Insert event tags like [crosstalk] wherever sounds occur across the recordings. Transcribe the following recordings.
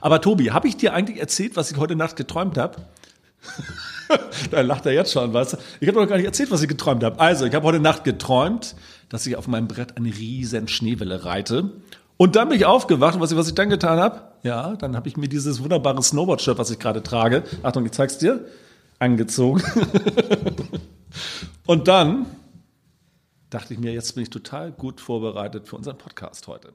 Aber Tobi, habe ich dir eigentlich erzählt, was ich heute Nacht geträumt habe? [laughs] da lacht er jetzt schon, weißt du? Ich habe noch gar nicht erzählt, was ich geträumt habe. Also, ich habe heute Nacht geträumt, dass ich auf meinem Brett eine riesen Schneewelle reite. Und dann bin ich aufgewacht und was ich, was ich dann getan habe? Ja, dann habe ich mir dieses wunderbare Snowboard-Shirt, was ich gerade trage, Achtung, ich zeig's dir, angezogen. [laughs] und dann dachte ich mir, jetzt bin ich total gut vorbereitet für unseren Podcast heute.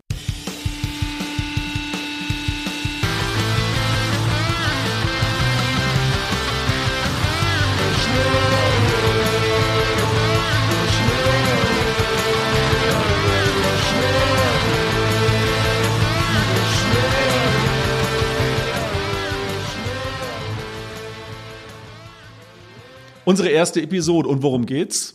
Unsere erste Episode. Und worum geht's?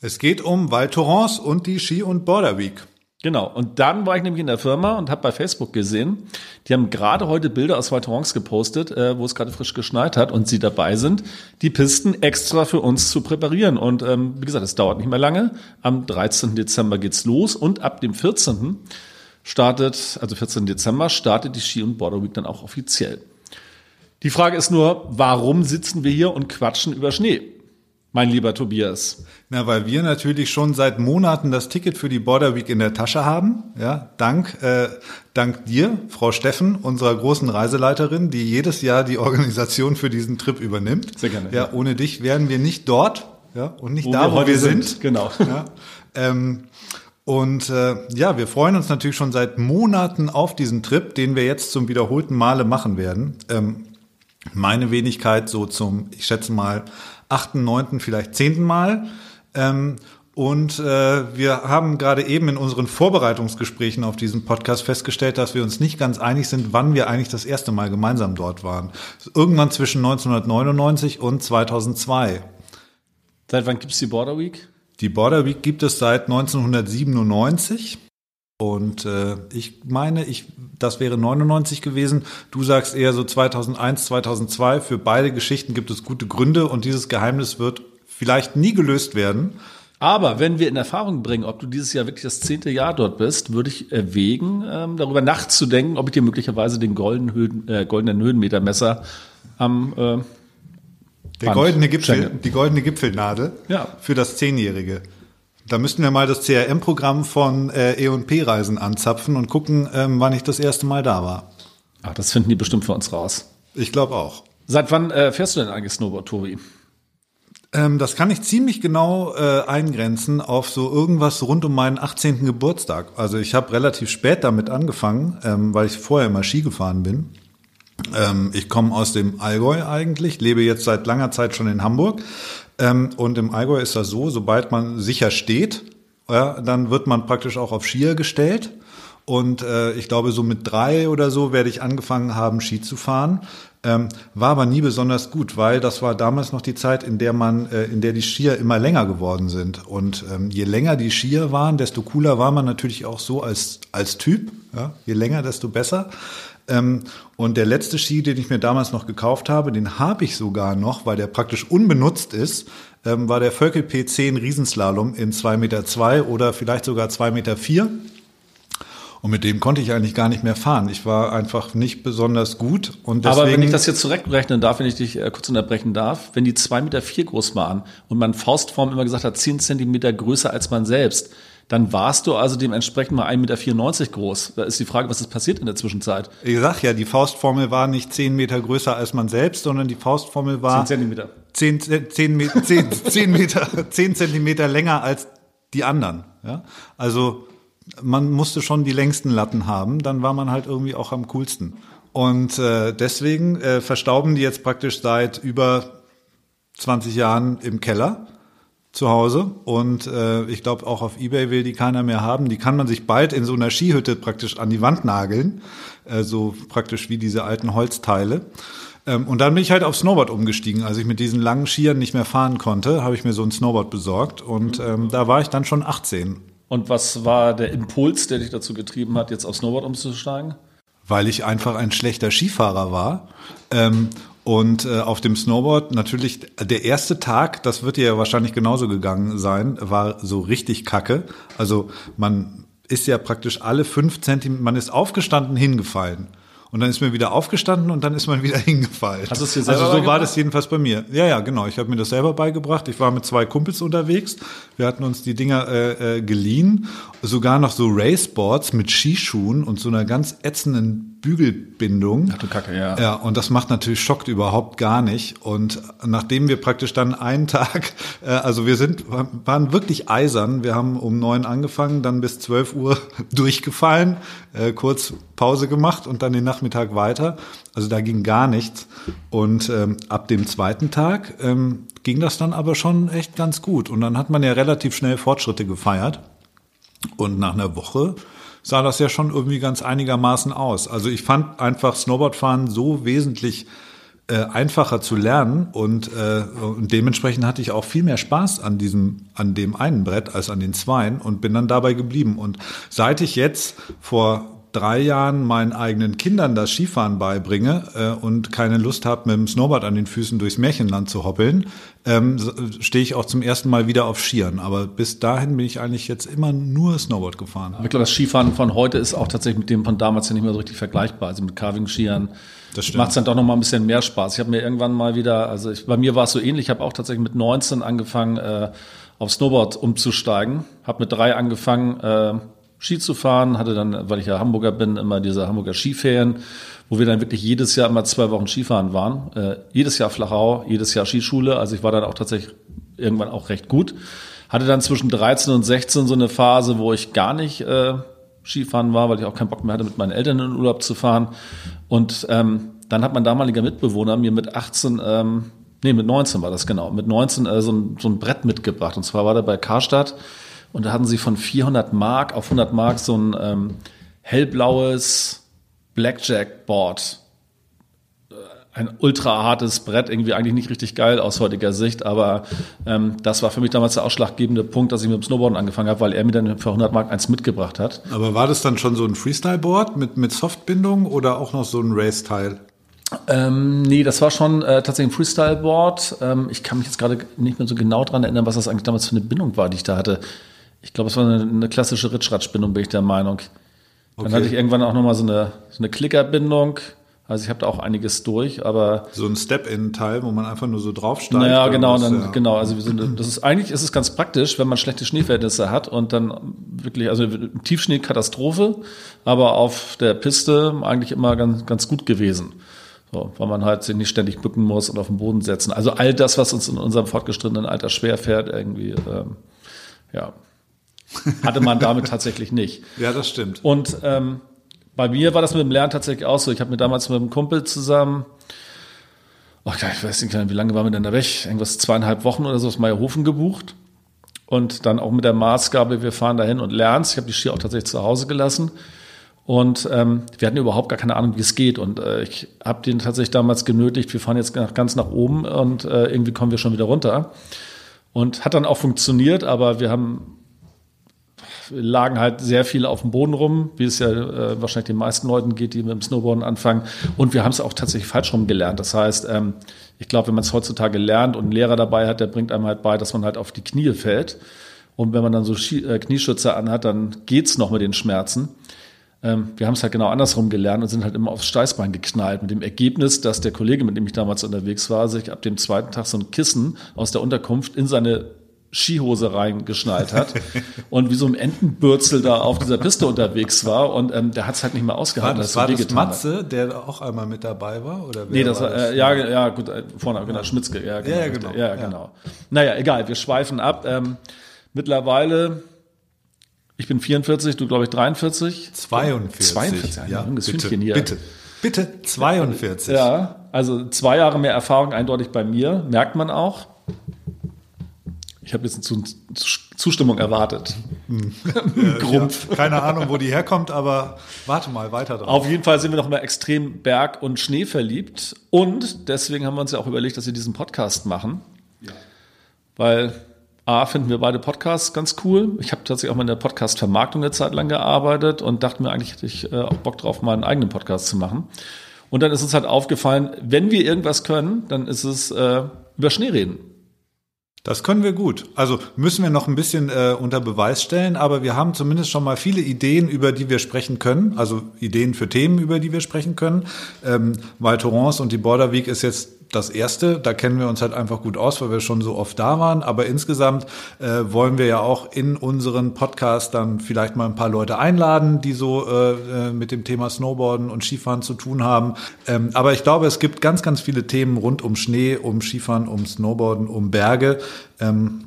Es geht um Val Thorens und die Ski- und Border Week. Genau. Und dann war ich nämlich in der Firma und habe bei Facebook gesehen, die haben gerade heute Bilder aus Thorens gepostet, äh, wo es gerade frisch geschneit hat und sie dabei sind, die Pisten extra für uns zu präparieren. Und ähm, wie gesagt, es dauert nicht mehr lange. Am 13. Dezember geht's los und ab dem 14. startet, also 14. Dezember startet die Ski- und Border Week dann auch offiziell. Die Frage ist nur, warum sitzen wir hier und quatschen über Schnee? Mein lieber Tobias. Na, weil wir natürlich schon seit Monaten das Ticket für die Border Week in der Tasche haben. Ja, dank, äh, dank dir, Frau Steffen, unserer großen Reiseleiterin, die jedes Jahr die Organisation für diesen Trip übernimmt. Sehr gerne. Ja, ohne dich wären wir nicht dort, ja, und nicht Wo da, wir wo wir sind. sind. Genau. Ja, ähm, und äh, ja, wir freuen uns natürlich schon seit Monaten auf diesen Trip, den wir jetzt zum wiederholten Male machen werden. Ähm, meine Wenigkeit so zum, ich schätze mal, achten, neunten, vielleicht zehnten Mal. Ähm, und äh, wir haben gerade eben in unseren Vorbereitungsgesprächen auf diesen Podcast festgestellt, dass wir uns nicht ganz einig sind, wann wir eigentlich das erste Mal gemeinsam dort waren. Irgendwann zwischen 1999 und 2002. Seit wann gibt's die Border Week? Die Border Week gibt es seit 1997. Und äh, ich meine, ich, das wäre 99 gewesen. Du sagst eher so 2001, 2002. Für beide Geschichten gibt es gute Gründe und dieses Geheimnis wird vielleicht nie gelöst werden. Aber wenn wir in Erfahrung bringen, ob du dieses Jahr wirklich das zehnte Jahr dort bist, würde ich erwägen, ähm, darüber nachzudenken, ob ich dir möglicherweise den goldenen, Höhen, äh, goldenen Höhenmetermesser am äh, Der goldene Gipfel, die goldene Gipfelnadel Ja. für das Zehnjährige. Da müssten wir mal das CRM-Programm von äh, E&P-Reisen anzapfen und gucken, ähm, wann ich das erste Mal da war. Ach, das finden die bestimmt für uns raus. Ich glaube auch. Seit wann äh, fährst du denn eigentlich Snowboard, Tobi? Ähm, das kann ich ziemlich genau äh, eingrenzen auf so irgendwas rund um meinen 18. Geburtstag. Also ich habe relativ spät damit angefangen, ähm, weil ich vorher immer Ski gefahren bin. Ähm, ich komme aus dem Allgäu eigentlich, lebe jetzt seit langer Zeit schon in Hamburg. Ähm, und im Allgäu ist das so, sobald man sicher steht, ja, dann wird man praktisch auch auf Skier gestellt. Und äh, ich glaube, so mit drei oder so werde ich angefangen haben, Ski zu fahren. Ähm, war aber nie besonders gut, weil das war damals noch die Zeit, in der man, äh, in der die Skier immer länger geworden sind. Und ähm, je länger die Skier waren, desto cooler war man natürlich auch so als als Typ. Ja? Je länger, desto besser. Ähm, und der letzte Ski, den ich mir damals noch gekauft habe, den habe ich sogar noch, weil der praktisch unbenutzt ist, ähm, war der Völkel P10 Riesenslalom in 2,2 Meter zwei oder vielleicht sogar 2,4 Meter. Vier. Und mit dem konnte ich eigentlich gar nicht mehr fahren. Ich war einfach nicht besonders gut. Und deswegen, Aber wenn ich das jetzt zurückrechnen darf, wenn ich dich äh, kurz unterbrechen darf, wenn die zwei Meter vier groß waren und man Faustform immer gesagt hat, zehn Zentimeter größer als man selbst, dann warst du also dementsprechend mal 1,94 Meter groß. Da ist die Frage, was ist passiert in der Zwischenzeit? ich sag ja, die Faustformel war nicht 10 Meter größer als man selbst, sondern die Faustformel war 10 Zentimeter. 10, 10, Meter, 10, 10 Meter, 10 Zentimeter länger als die anderen. Ja? Also man musste schon die längsten Latten haben, dann war man halt irgendwie auch am coolsten. Und äh, deswegen äh, verstauben die jetzt praktisch seit über 20 Jahren im Keller. Zu Hause und äh, ich glaube auch auf eBay will die keiner mehr haben. Die kann man sich bald in so einer Skihütte praktisch an die Wand nageln, äh, so praktisch wie diese alten Holzteile. Ähm, und dann bin ich halt auf Snowboard umgestiegen. Als ich mit diesen langen Skiern nicht mehr fahren konnte, habe ich mir so ein Snowboard besorgt und ähm, da war ich dann schon 18. Und was war der Impuls, der dich dazu getrieben hat, jetzt auf Snowboard umzusteigen? Weil ich einfach ein schlechter Skifahrer war ähm, und äh, auf dem Snowboard natürlich der erste Tag, das wird dir ja wahrscheinlich genauso gegangen sein, war so richtig kacke. Also man ist ja praktisch alle fünf Zentimeter, man ist aufgestanden, hingefallen. Und dann ist man wieder aufgestanden und dann ist man [laughs] wieder hingefallen. Hast du es dir selber Also so war das jedenfalls bei mir. Ja, ja, genau. Ich habe mir das selber beigebracht. Ich war mit zwei Kumpels unterwegs. Wir hatten uns die Dinger äh, äh, geliehen. Sogar noch so Raceboards mit Skischuhen und so einer ganz ätzenden Bügelbindung. Ach du Kacke, ja. Ja, und das macht natürlich schockt überhaupt gar nicht. Und nachdem wir praktisch dann einen Tag, äh, also wir sind, waren wirklich eisern. Wir haben um neun angefangen, dann bis zwölf Uhr [laughs] durchgefallen, äh, kurz Pause gemacht und dann den Nachmittag weiter. Also da ging gar nichts. Und ähm, ab dem zweiten Tag ähm, ging das dann aber schon echt ganz gut. Und dann hat man ja relativ schnell Fortschritte gefeiert. Und nach einer Woche sah das ja schon irgendwie ganz einigermaßen aus. Also ich fand einfach Snowboardfahren so wesentlich äh, einfacher zu lernen und, äh, und dementsprechend hatte ich auch viel mehr Spaß an diesem, an dem einen Brett als an den zweien und bin dann dabei geblieben. Und seit ich jetzt vor drei Jahren meinen eigenen Kindern das Skifahren beibringe äh, und keine Lust habe, mit dem Snowboard an den Füßen durchs Märchenland zu hoppeln, ähm, stehe ich auch zum ersten Mal wieder auf Skiern. Aber bis dahin bin ich eigentlich jetzt immer nur Snowboard gefahren. Ich glaube, das Skifahren von heute ist auch tatsächlich mit dem von damals ja nicht mehr so richtig vergleichbar. Also mit Carving-Skiern macht es dann doch noch mal ein bisschen mehr Spaß. Ich habe mir irgendwann mal wieder, also ich, bei mir war es so ähnlich, ich habe auch tatsächlich mit 19 angefangen, äh, auf Snowboard umzusteigen. Habe mit drei angefangen, äh, Ski zu fahren, hatte dann, weil ich ja Hamburger bin, immer diese Hamburger Skiferien, wo wir dann wirklich jedes Jahr immer zwei Wochen Skifahren waren. Äh, jedes Jahr Flachau, jedes Jahr Skischule. Also ich war dann auch tatsächlich irgendwann auch recht gut. Hatte dann zwischen 13 und 16 so eine Phase, wo ich gar nicht äh, Skifahren war, weil ich auch keinen Bock mehr hatte, mit meinen Eltern in den Urlaub zu fahren. Und ähm, dann hat mein damaliger Mitbewohner mir mit 18, ähm, nee, mit 19 war das genau, mit 19 äh, so, ein, so ein Brett mitgebracht. Und zwar war der bei Karstadt und da hatten sie von 400 Mark auf 100 Mark so ein ähm, hellblaues Blackjack-Board. Äh, Ein ultra hartes Brett, irgendwie eigentlich nicht richtig geil aus heutiger Sicht, aber ähm, das war für mich damals der ausschlaggebende Punkt, dass ich mit dem Snowboarden angefangen habe, weil er mir dann für 100 Mark eins mitgebracht hat. Aber war das dann schon so ein Freestyle-Board mit, mit Softbindung oder auch noch so ein Race-Teil? Ähm, nee, das war schon äh, tatsächlich ein Freestyle-Board. Ähm, ich kann mich jetzt gerade nicht mehr so genau dran erinnern, was das eigentlich damals für eine Bindung war, die ich da hatte. Ich glaube, es war eine, eine klassische Ritschratsch-Bindung, bin ich der Meinung. Dann Okay. hatte ich irgendwann auch nochmal so eine, so eine Klickerbindung. Also ich habe da auch einiges durch, aber So ein Step-In-Teil, wo man einfach nur so draufsteigt? naja, genau, was? dann, Ja. genau. Also wir sind, das ist eigentlich ist es ganz praktisch, wenn man schlechte Schneeverhältnisse hat und dann wirklich, also im Tiefschnee Katastrophe, aber auf der Piste eigentlich immer ganz, ganz gut gewesen. So, weil man halt sich nicht ständig bücken muss und auf den Boden setzen. Also all das, was uns in unserem fortgeschrittenen Alter schwer fährt, irgendwie, ähm, ja, hatte man damit tatsächlich nicht. [laughs] Ja, das stimmt. Und ähm, bei mir war das mit dem Lernen tatsächlich auch so. Ich habe mir damals mit einem Kumpel zusammen, oh, ich weiß nicht, wie lange waren wir denn da weg? Irgendwas zweieinhalb Wochen oder so aus Meierhofen gebucht. Und dann auch mit der Maßgabe, wir fahren dahin und lernen Ich habe die Ski auch tatsächlich zu Hause gelassen. Und ähm, wir hatten überhaupt gar keine Ahnung, wie es geht. Und äh, ich habe den tatsächlich damals genötigt, wir fahren jetzt nach, ganz nach oben und äh, irgendwie kommen wir schon wieder runter. Und hat dann auch funktioniert, aber wir haben lagen halt sehr viel auf dem Boden rum, wie es ja äh, wahrscheinlich den meisten Leuten geht, die mit dem Snowboarden anfangen. Und wir haben es auch tatsächlich falsch rum gelernt. Das heißt, ähm, ich glaube, wenn man es heutzutage lernt und einen Lehrer dabei hat, der bringt einem halt bei, dass man halt auf die Knie fällt. Und wenn man dann so Ski äh, Knieschützer anhat, dann geht's noch mit den Schmerzen. Ähm, wir haben es halt genau andersrum gelernt und sind halt immer aufs Steißbein geknallt. Mit dem Ergebnis, dass der Kollege, mit dem ich damals unterwegs war, sich ab dem zweiten Tag so ein Kissen aus der Unterkunft in seine Skihose reingeschnallt hat und wie so ein Entenbürzel da auf dieser Piste unterwegs war und ähm, der hat es halt nicht mehr War ausgehalten. das, dass er war das wehgetan hat. Matze, der auch einmal mit dabei war? Oder Nee, das war, das? äh, ja, ja, gut, äh, vorne, genau, Schmitzke, ja, genau. Ja, ja, genau, Ja, ja. genau. Naja, egal, wir schweifen ab. Ähm, mittlerweile, ich bin 44, du glaube ich 43. 42. 42, ein junges bitte, hier. Bitte, bitte 42. Ja, also zwei Jahre mehr Erfahrung eindeutig bei mir, merkt man auch. Ich habe jetzt eine Zustimmung erwartet. Grumpf. [laughs] Ja, keine Ahnung, wo die herkommt, aber warte mal weiter drauf. Auf jeden Fall sind wir noch immer extrem Berg und Schnee verliebt. Und deswegen haben wir uns ja auch überlegt, dass wir diesen Podcast machen. Ja. Weil A, finden wir beide Podcasts ganz cool. Ich habe tatsächlich auch mal in der Podcast-Vermarktung eine Zeit lang gearbeitet und dachte mir, eigentlich hätte ich äh, auch Bock drauf, mal einen eigenen Podcast zu machen. Und dann ist uns halt aufgefallen, wenn wir irgendwas können, dann ist es äh, über Schnee reden. Das können wir gut. Also müssen wir noch ein bisschen äh, unter Beweis stellen, aber wir haben zumindest schon mal viele Ideen, über die wir sprechen können. Also Ideen für Themen, über die wir sprechen können. Ähm, Val Thorens und die Border Week ist jetzt das erste. Da kennen wir uns halt einfach gut aus, weil wir schon so oft da waren. Aber insgesamt äh, wollen wir ja auch in unseren Podcast dann vielleicht mal ein paar Leute einladen, die so äh, äh, mit dem Thema Snowboarden und Skifahren zu tun haben. Ähm, aber ich glaube, es gibt ganz, ganz viele Themen rund um Schnee, um Skifahren, um Snowboarden, um Berge. Ähm,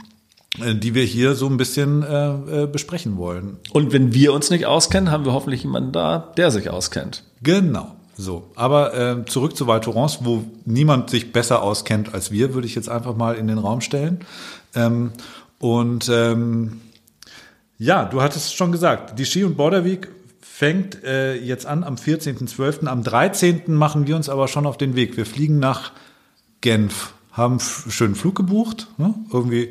äh, die wir hier so ein bisschen äh, äh, besprechen wollen. Und wenn wir uns nicht auskennen, haben wir hoffentlich jemanden da, der sich auskennt. Genau. So, aber äh, zurück zu Val Thorens, wo niemand sich besser auskennt als wir, würde ich jetzt einfach mal in den Raum stellen. Ähm, und ähm, ja, du hattest schon gesagt, die Ski- und Border Week fängt äh, jetzt an am 14.12. Am 13. machen wir uns aber schon auf den Weg. Wir fliegen nach Genf, haben einen schönen Flug gebucht, ne? irgendwie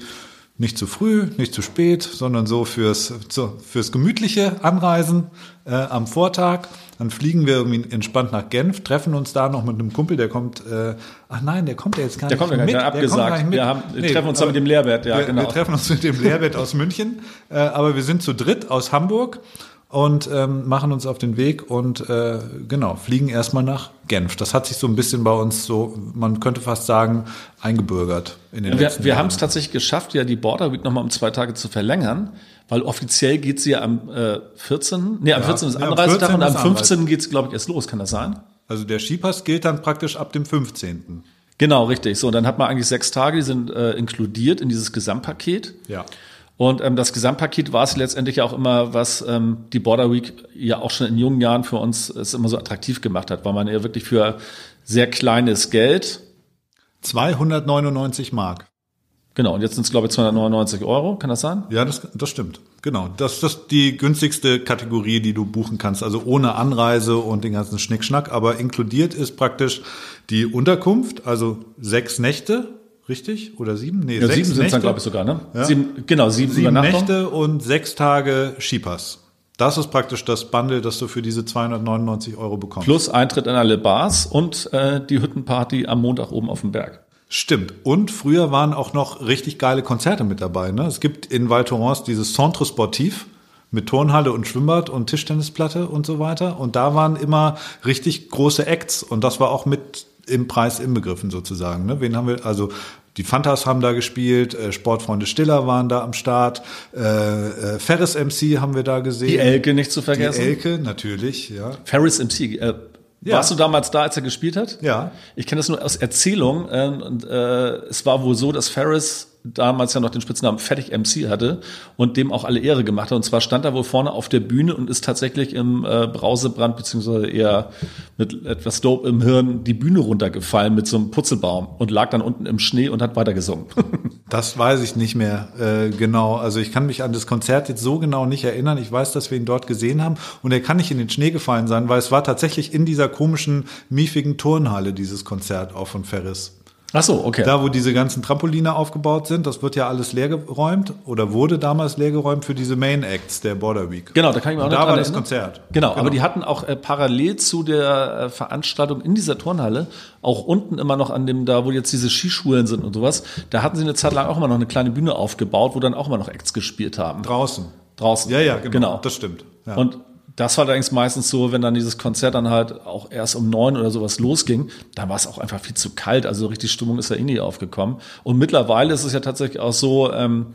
nicht zu früh, nicht zu spät, sondern so fürs, so, fürs gemütliche Anreisen äh, am Vortag. Dann fliegen wir irgendwie entspannt nach Genf, treffen uns da noch mit einem Kumpel, der kommt, äh, ach nein, der kommt ja jetzt gar der nicht kommt ja mit. Der abgesagt. Gar nicht mit. Wir haben, nee, treffen uns da mit dem Lehrbert, ja, wir, genau. Wir treffen uns mit dem Lehrbert aus München, äh, aber wir sind zu dritt aus Hamburg und ähm, machen uns auf den Weg und äh, genau, fliegen erstmal nach Genf. Das hat sich so ein bisschen bei uns so, man könnte fast sagen, eingebürgert in den wir, letzten Wir Jahren. haben es tatsächlich geschafft, ja die Border Week nochmal um zwei Tage zu verlängern, weil offiziell geht sie ja am äh, 14. Nee, am Ja, 14. ist ja, am Anreisetag 14. und am ist 15. geht es, glaube ich, erst los. Kann das sein? Also der Skipass gilt dann praktisch ab dem 15. Genau, richtig. So, dann hat man eigentlich sechs Tage, die sind äh, inkludiert in dieses Gesamtpaket. Ja. Und ähm, das Gesamtpaket war es letztendlich auch immer, was ähm, die Border Week ja auch schon in jungen Jahren für uns es immer so attraktiv gemacht hat, weil man ja wirklich für sehr kleines Geld, 299 Mark. genau, und jetzt sind es glaube ich 299 Euro, kann das sein? Ja, das, das stimmt. Genau. Das, das ist die günstigste Kategorie, die du buchen kannst. Also ohne Anreise und den ganzen Schnickschnack. Aber inkludiert ist praktisch die Unterkunft, also sechs Nächte, richtig? Oder sieben? Nee, Ja, sechs sieben sind es dann glaube ich sogar, ne? Ja. Sieben, genau, sieben, Sieben. Nächte und sechs Tage Skipass. Das ist praktisch das Bundle, das du für diese 299 Euro bekommst. Plus Eintritt in alle Bars und äh, die Hüttenparty am Montag oben auf dem Berg. Stimmt. Und früher waren auch noch richtig geile Konzerte mit dabei. Ne? Es gibt in Val Thorens dieses Centre Sportif mit Turnhalle und Schwimmbad und Tischtennisplatte und so weiter. Und da waren immer richtig große Acts. Und das war auch mit im Preis inbegriffen sozusagen. Ne? Wen haben wir? Also die Fantas haben da gespielt, äh, Sportfreunde Stiller waren da am Start, äh, äh, Ferris MC haben wir da gesehen. Die Elke nicht zu Die vergessen. Elke, natürlich, ja. Ferris MC. Äh, Ja. Warst du damals da, als er gespielt hat? Ja. Ich kenne das nur aus Erzählung. Äh, und äh, es war wohl so, dass Ferris damals ja noch den Spitznamen Fertig MC hatte und dem auch alle Ehre gemacht hat. Und zwar stand er wohl vorne auf der Bühne und ist tatsächlich im äh, Brausebrand beziehungsweise eher mit etwas Dope im Hirn die Bühne runtergefallen mit so einem Putzelbaum und lag dann unten im Schnee und hat weitergesungen. [laughs] Das weiß ich nicht mehr äh, genau. Also ich kann mich an das Konzert jetzt so genau nicht erinnern. Ich weiß, dass wir ihn dort gesehen haben und er kann nicht in den Schnee gefallen sein, weil es war tatsächlich in dieser komischen, miefigen Turnhalle dieses Konzert auch von Ferris. Ach so, okay. Da, wo diese ganzen Trampoline aufgebaut sind, das wird ja alles leergeräumt oder wurde damals leergeräumt für diese Main Acts der Border Week. Genau, da kann ich mich auch Und noch da war das erinnern. Konzert. Genau, aber die hatten auch äh, parallel zu der äh, Veranstaltung in dieser Turnhalle, auch unten immer noch an dem, da wo jetzt diese Skischulen sind und sowas, da hatten sie eine Zeit lang auch immer noch eine kleine Bühne aufgebaut, wo dann auch immer noch Acts gespielt haben. Draußen. Draußen. Ja, ja, genau. genau. Das stimmt. Ja. Und das war allerdings meistens so, wenn dann dieses Konzert dann halt auch erst um neun oder sowas losging, dann war es auch einfach viel zu kalt. Also richtig Stimmung ist da eh nie aufgekommen. Und mittlerweile ist es ja tatsächlich auch so, ähm,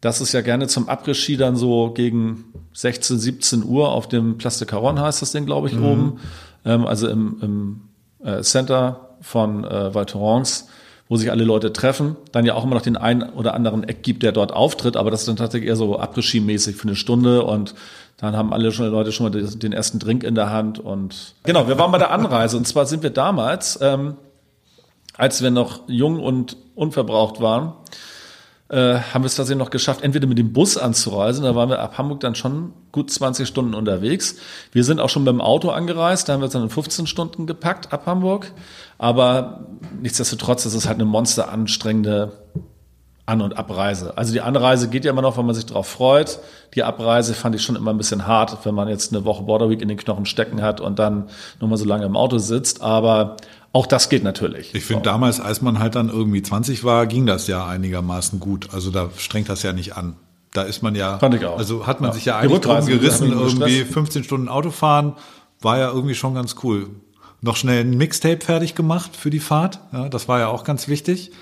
dass es ja gerne zum Après-Ski dann so gegen 16, 17 Uhr auf dem Place de Caron heißt das Ding, glaube ich, oben. Ähm, also im, im äh, Center von äh, Val Thorens, wo sich alle Leute treffen. Dann ja auch immer noch den einen oder anderen Eck gibt, der dort auftritt, aber das ist dann tatsächlich eher so Après-Ski-mäßig für eine Stunde und dann haben alle schon Leute schon mal den ersten Drink in der Hand und genau, wir waren bei der Anreise und zwar sind wir damals, ähm, als wir noch jung und unverbraucht waren, äh, haben wir es tatsächlich noch geschafft, entweder mit dem Bus anzureisen, da waren wir ab Hamburg dann schon gut 20 Stunden unterwegs. Wir sind auch schon beim Auto angereist, da haben wir es dann in 15 Stunden gepackt ab Hamburg. Aber nichtsdestotrotz, das ist halt eine monsteranstrengende An- und Abreise. Also die Anreise geht ja immer noch, wenn man sich darauf freut. Die Abreise fand ich schon immer ein bisschen hart, wenn man jetzt eine Woche Border Week in den Knochen stecken hat und dann nur mal so lange im Auto sitzt. Aber auch das geht natürlich. Ich finde, so. damals, als man halt dann irgendwie 20 war, ging das ja einigermaßen gut. Also da strengt das ja nicht an. Da ist man ja, Fand ich auch. also hat man ja. sich ja eigentlich drum gerissen, irgendwie 15 Stunden Auto fahren, war ja irgendwie schon ganz cool. Noch schnell ein Mixtape fertig gemacht für die Fahrt. Ja, das war ja auch ganz wichtig.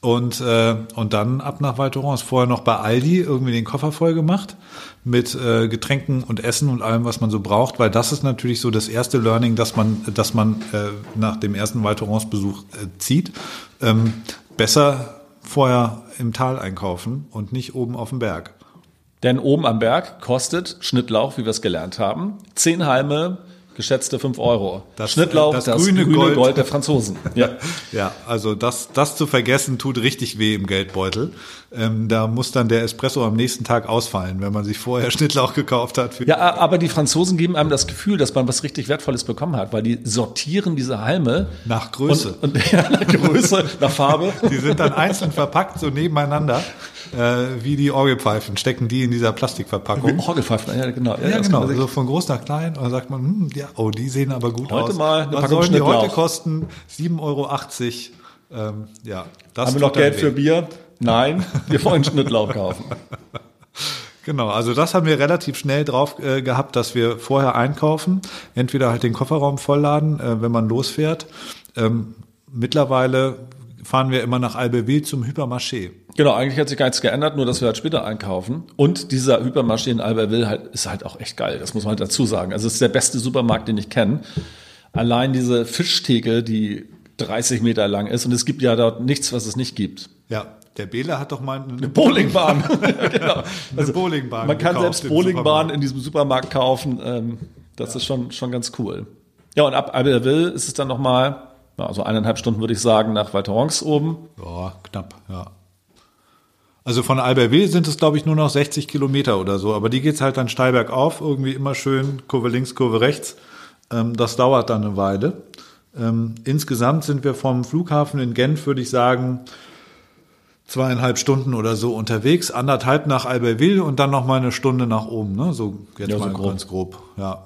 Und, äh, und dann ab nach Val Thorens. Vorher noch bei Aldi irgendwie den Koffer voll gemacht mit äh, Getränken und Essen und allem, was man so braucht, weil das ist natürlich so das erste Learning, dass man, dass man äh, nach dem ersten Val Thorens Besuch äh, zieht. Ähm, besser vorher im Tal einkaufen und nicht oben auf dem Berg. Denn oben am Berg kostet Schnittlauch, wie wir es gelernt haben, zehn Halme geschätzte 5 Euro. Das, Schnittlauch, das, das grüne, grüne Gold. Gold. der Franzosen. Ja, [laughs] ja also das, das zu vergessen tut richtig weh im Geldbeutel. Ähm, da muss dann der Espresso am nächsten Tag ausfallen, wenn man sich vorher [laughs] Schnittlauch gekauft hat. ja, aber die Franzosen geben einem das Gefühl, dass man was richtig Wertvolles bekommen hat, weil die sortieren diese Halme. Nach Größe. Und, und [laughs] ja, nach Größe, nach Farbe. Die sind dann einzeln verpackt, so nebeneinander äh, wie die Orgelpfeifen, stecken die in dieser Plastikverpackung. Orgelpfeifen, ja genau. Ja, ja genau, so von groß nach klein. Und dann sagt man, hm, ja, oh, die sehen aber gut heute aus. mal eine Was Packung sollen die heute kosten? 7,80 Euro. Ähm, ja, das Haben wir noch Geld für Bier? Nein, [laughs] wir wollen Schnittlauch kaufen. Genau, also das haben wir relativ schnell drauf äh, gehabt, dass wir vorher einkaufen, entweder halt den Kofferraum vollladen, äh, wenn man losfährt. Ähm, mittlerweile fahren wir immer nach Albertville zum Hypermarché. Genau, eigentlich hat sich gar nichts geändert, nur dass wir halt später einkaufen. Und dieser Hypermarché in Albertville halt, ist halt auch echt geil, das muss man halt dazu sagen. Also es ist der beste Supermarkt, den ich kenne. Allein diese Fischtheke, die 30 Meter lang ist und es gibt ja dort nichts, was es nicht gibt. Ja, der Bela hat doch mal eine, Eine Bowlingbahn. ja, [laughs] [laughs] genau. eine Bowlingbahn. Man kann selbst Bowlingbahn in diesem Supermarkt kaufen. Ähm, das ist schon, schon ganz cool. Ja, und ab Albertville ist es dann nochmal, also eineinhalb Stunden würde ich sagen, nach Val Thorens oben. Ja, knapp, ja. Also von Albertville sind es, glaube ich, nur noch 60 Kilometer oder so. Aber die geht's halt dann steil bergauf, irgendwie immer schön, Kurve links, Kurve rechts. Ähm, das dauert dann eine Weile. Ähm, insgesamt sind wir vom Flughafen in Genf, würde ich sagen, zweieinhalb Stunden oder so unterwegs, anderthalb nach Albertville und dann noch mal eine Stunde nach oben, ne? So jetzt Ja, so mal grob. ganz grob, ja.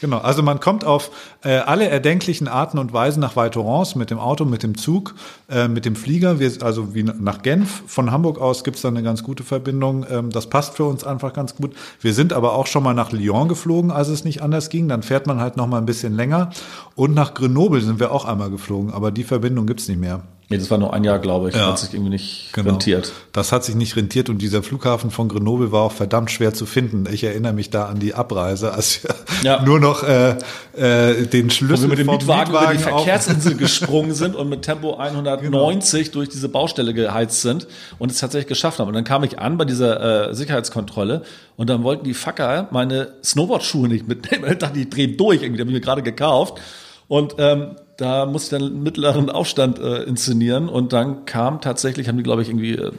Genau, also man kommt auf äh, alle erdenklichen Arten und Weisen nach Val Thorens mit dem Auto, mit dem Zug, äh, mit dem Flieger, wir, also wie nach Genf. Von Hamburg aus gibt's da eine ganz gute Verbindung. Ähm, das passt für uns einfach ganz gut. Wir sind aber auch schon mal nach Lyon geflogen, als es nicht anders ging. Dann fährt man halt noch mal ein bisschen länger. Und nach Grenoble sind wir auch einmal geflogen, aber die Verbindung gibt's nicht mehr. Nee, das war nur ein Jahr, glaube ich. Ja. Hat sich irgendwie nicht Genau. rentiert. Das hat sich nicht rentiert und dieser Flughafen von Grenoble war auch verdammt schwer zu finden. Ich erinnere mich da an die Abreise, als wir Ja. [laughs] nur noch äh, äh, den Wo Schlüssel wir mit dem vom Mietwagen über die Mietwagen Verkehrsinsel [laughs] gesprungen sind und mit Tempo 190 durch diese Baustelle geheizt sind und es tatsächlich geschafft haben. Und dann kam ich an bei dieser äh, Sicherheitskontrolle und dann wollten die Facker meine Snowboardschuhe nicht mitnehmen. [laughs] Ich dachte, die drehen durch, irgendwie, die habe ich mir gerade gekauft. Und ähm, da musste ich dann einen mittleren Aufstand äh, inszenieren und dann kam tatsächlich, haben die, glaube ich, irgendwie äh,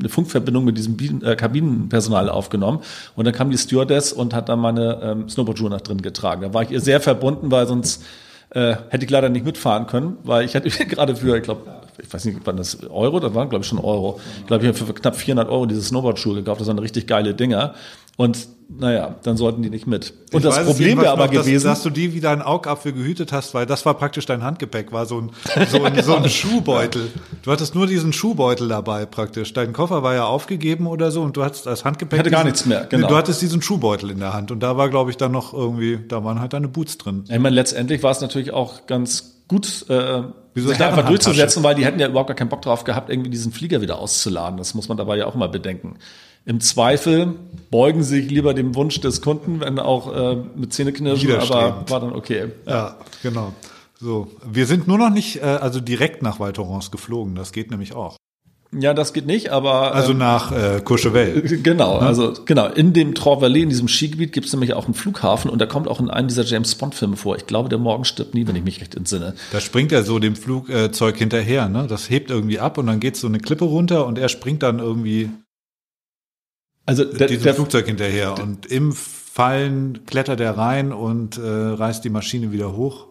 eine Funkverbindung mit diesem Bien- äh, Kabinenpersonal aufgenommen und dann kam die Stewardess und hat dann meine ähm, Snowboardschuhe nach drin getragen. Da war ich ihr sehr verbunden, weil sonst äh, hätte ich leider nicht mitfahren können, weil ich hatte [laughs] gerade für, ich glaube, ich weiß nicht, wann das Euro, das waren glaube ich schon Euro. Ich glaube, ich habe für knapp 400 Euro diese Snowboardschuhe gekauft. Das waren richtig geile Dinger. Und naja, dann sollten die nicht mit. Und Ich das Problem wäre aber noch, dass, gewesen, dass du die wie deinen Augapfel gehütet hast, weil das war praktisch dein Handgepäck, war so ein, [laughs] so ein, so ein Schuhbeutel. Du hattest nur diesen Schuhbeutel dabei praktisch. Dein Koffer war ja aufgegeben oder so und du hattest als Handgepäck. Ich hatte gar diesen- nichts mehr, genau. Du hattest diesen Schuhbeutel in der Hand und da war, glaube ich, dann noch irgendwie, da waren halt deine Boots drin. ich meine, letztendlich war es natürlich auch ganz gut, äh, Wie so sich da einfach durchzusetzen, weil die hätten ja überhaupt gar keinen Bock drauf gehabt, irgendwie diesen Flieger wieder auszuladen. Das muss man dabei ja auch mal bedenken. Im Zweifel beugen sie sich lieber dem Wunsch des Kunden, wenn auch äh, mit Zähneknirschen, aber war dann okay. Ja, genau. So, wir sind nur noch nicht, äh, also direkt nach Val Thorens geflogen. Das geht nämlich auch. Ja, das geht nicht, aber Also nach äh, Courchevel. Genau, also genau. In dem Trois Valley, in diesem Skigebiet, gibt es nämlich auch einen Flughafen und der kommt auch in einem dieser James Bond-Filme vor. Ich glaube, der Morgen stirbt nie, wenn ich mich recht entsinne. Da springt er so dem Flugzeug hinterher, ne? Das hebt irgendwie ab und dann geht so eine Klippe runter und er springt dann irgendwie Also der, diesem der, Flugzeug hinterher und im Fallen klettert er rein und äh, reißt die Maschine wieder hoch.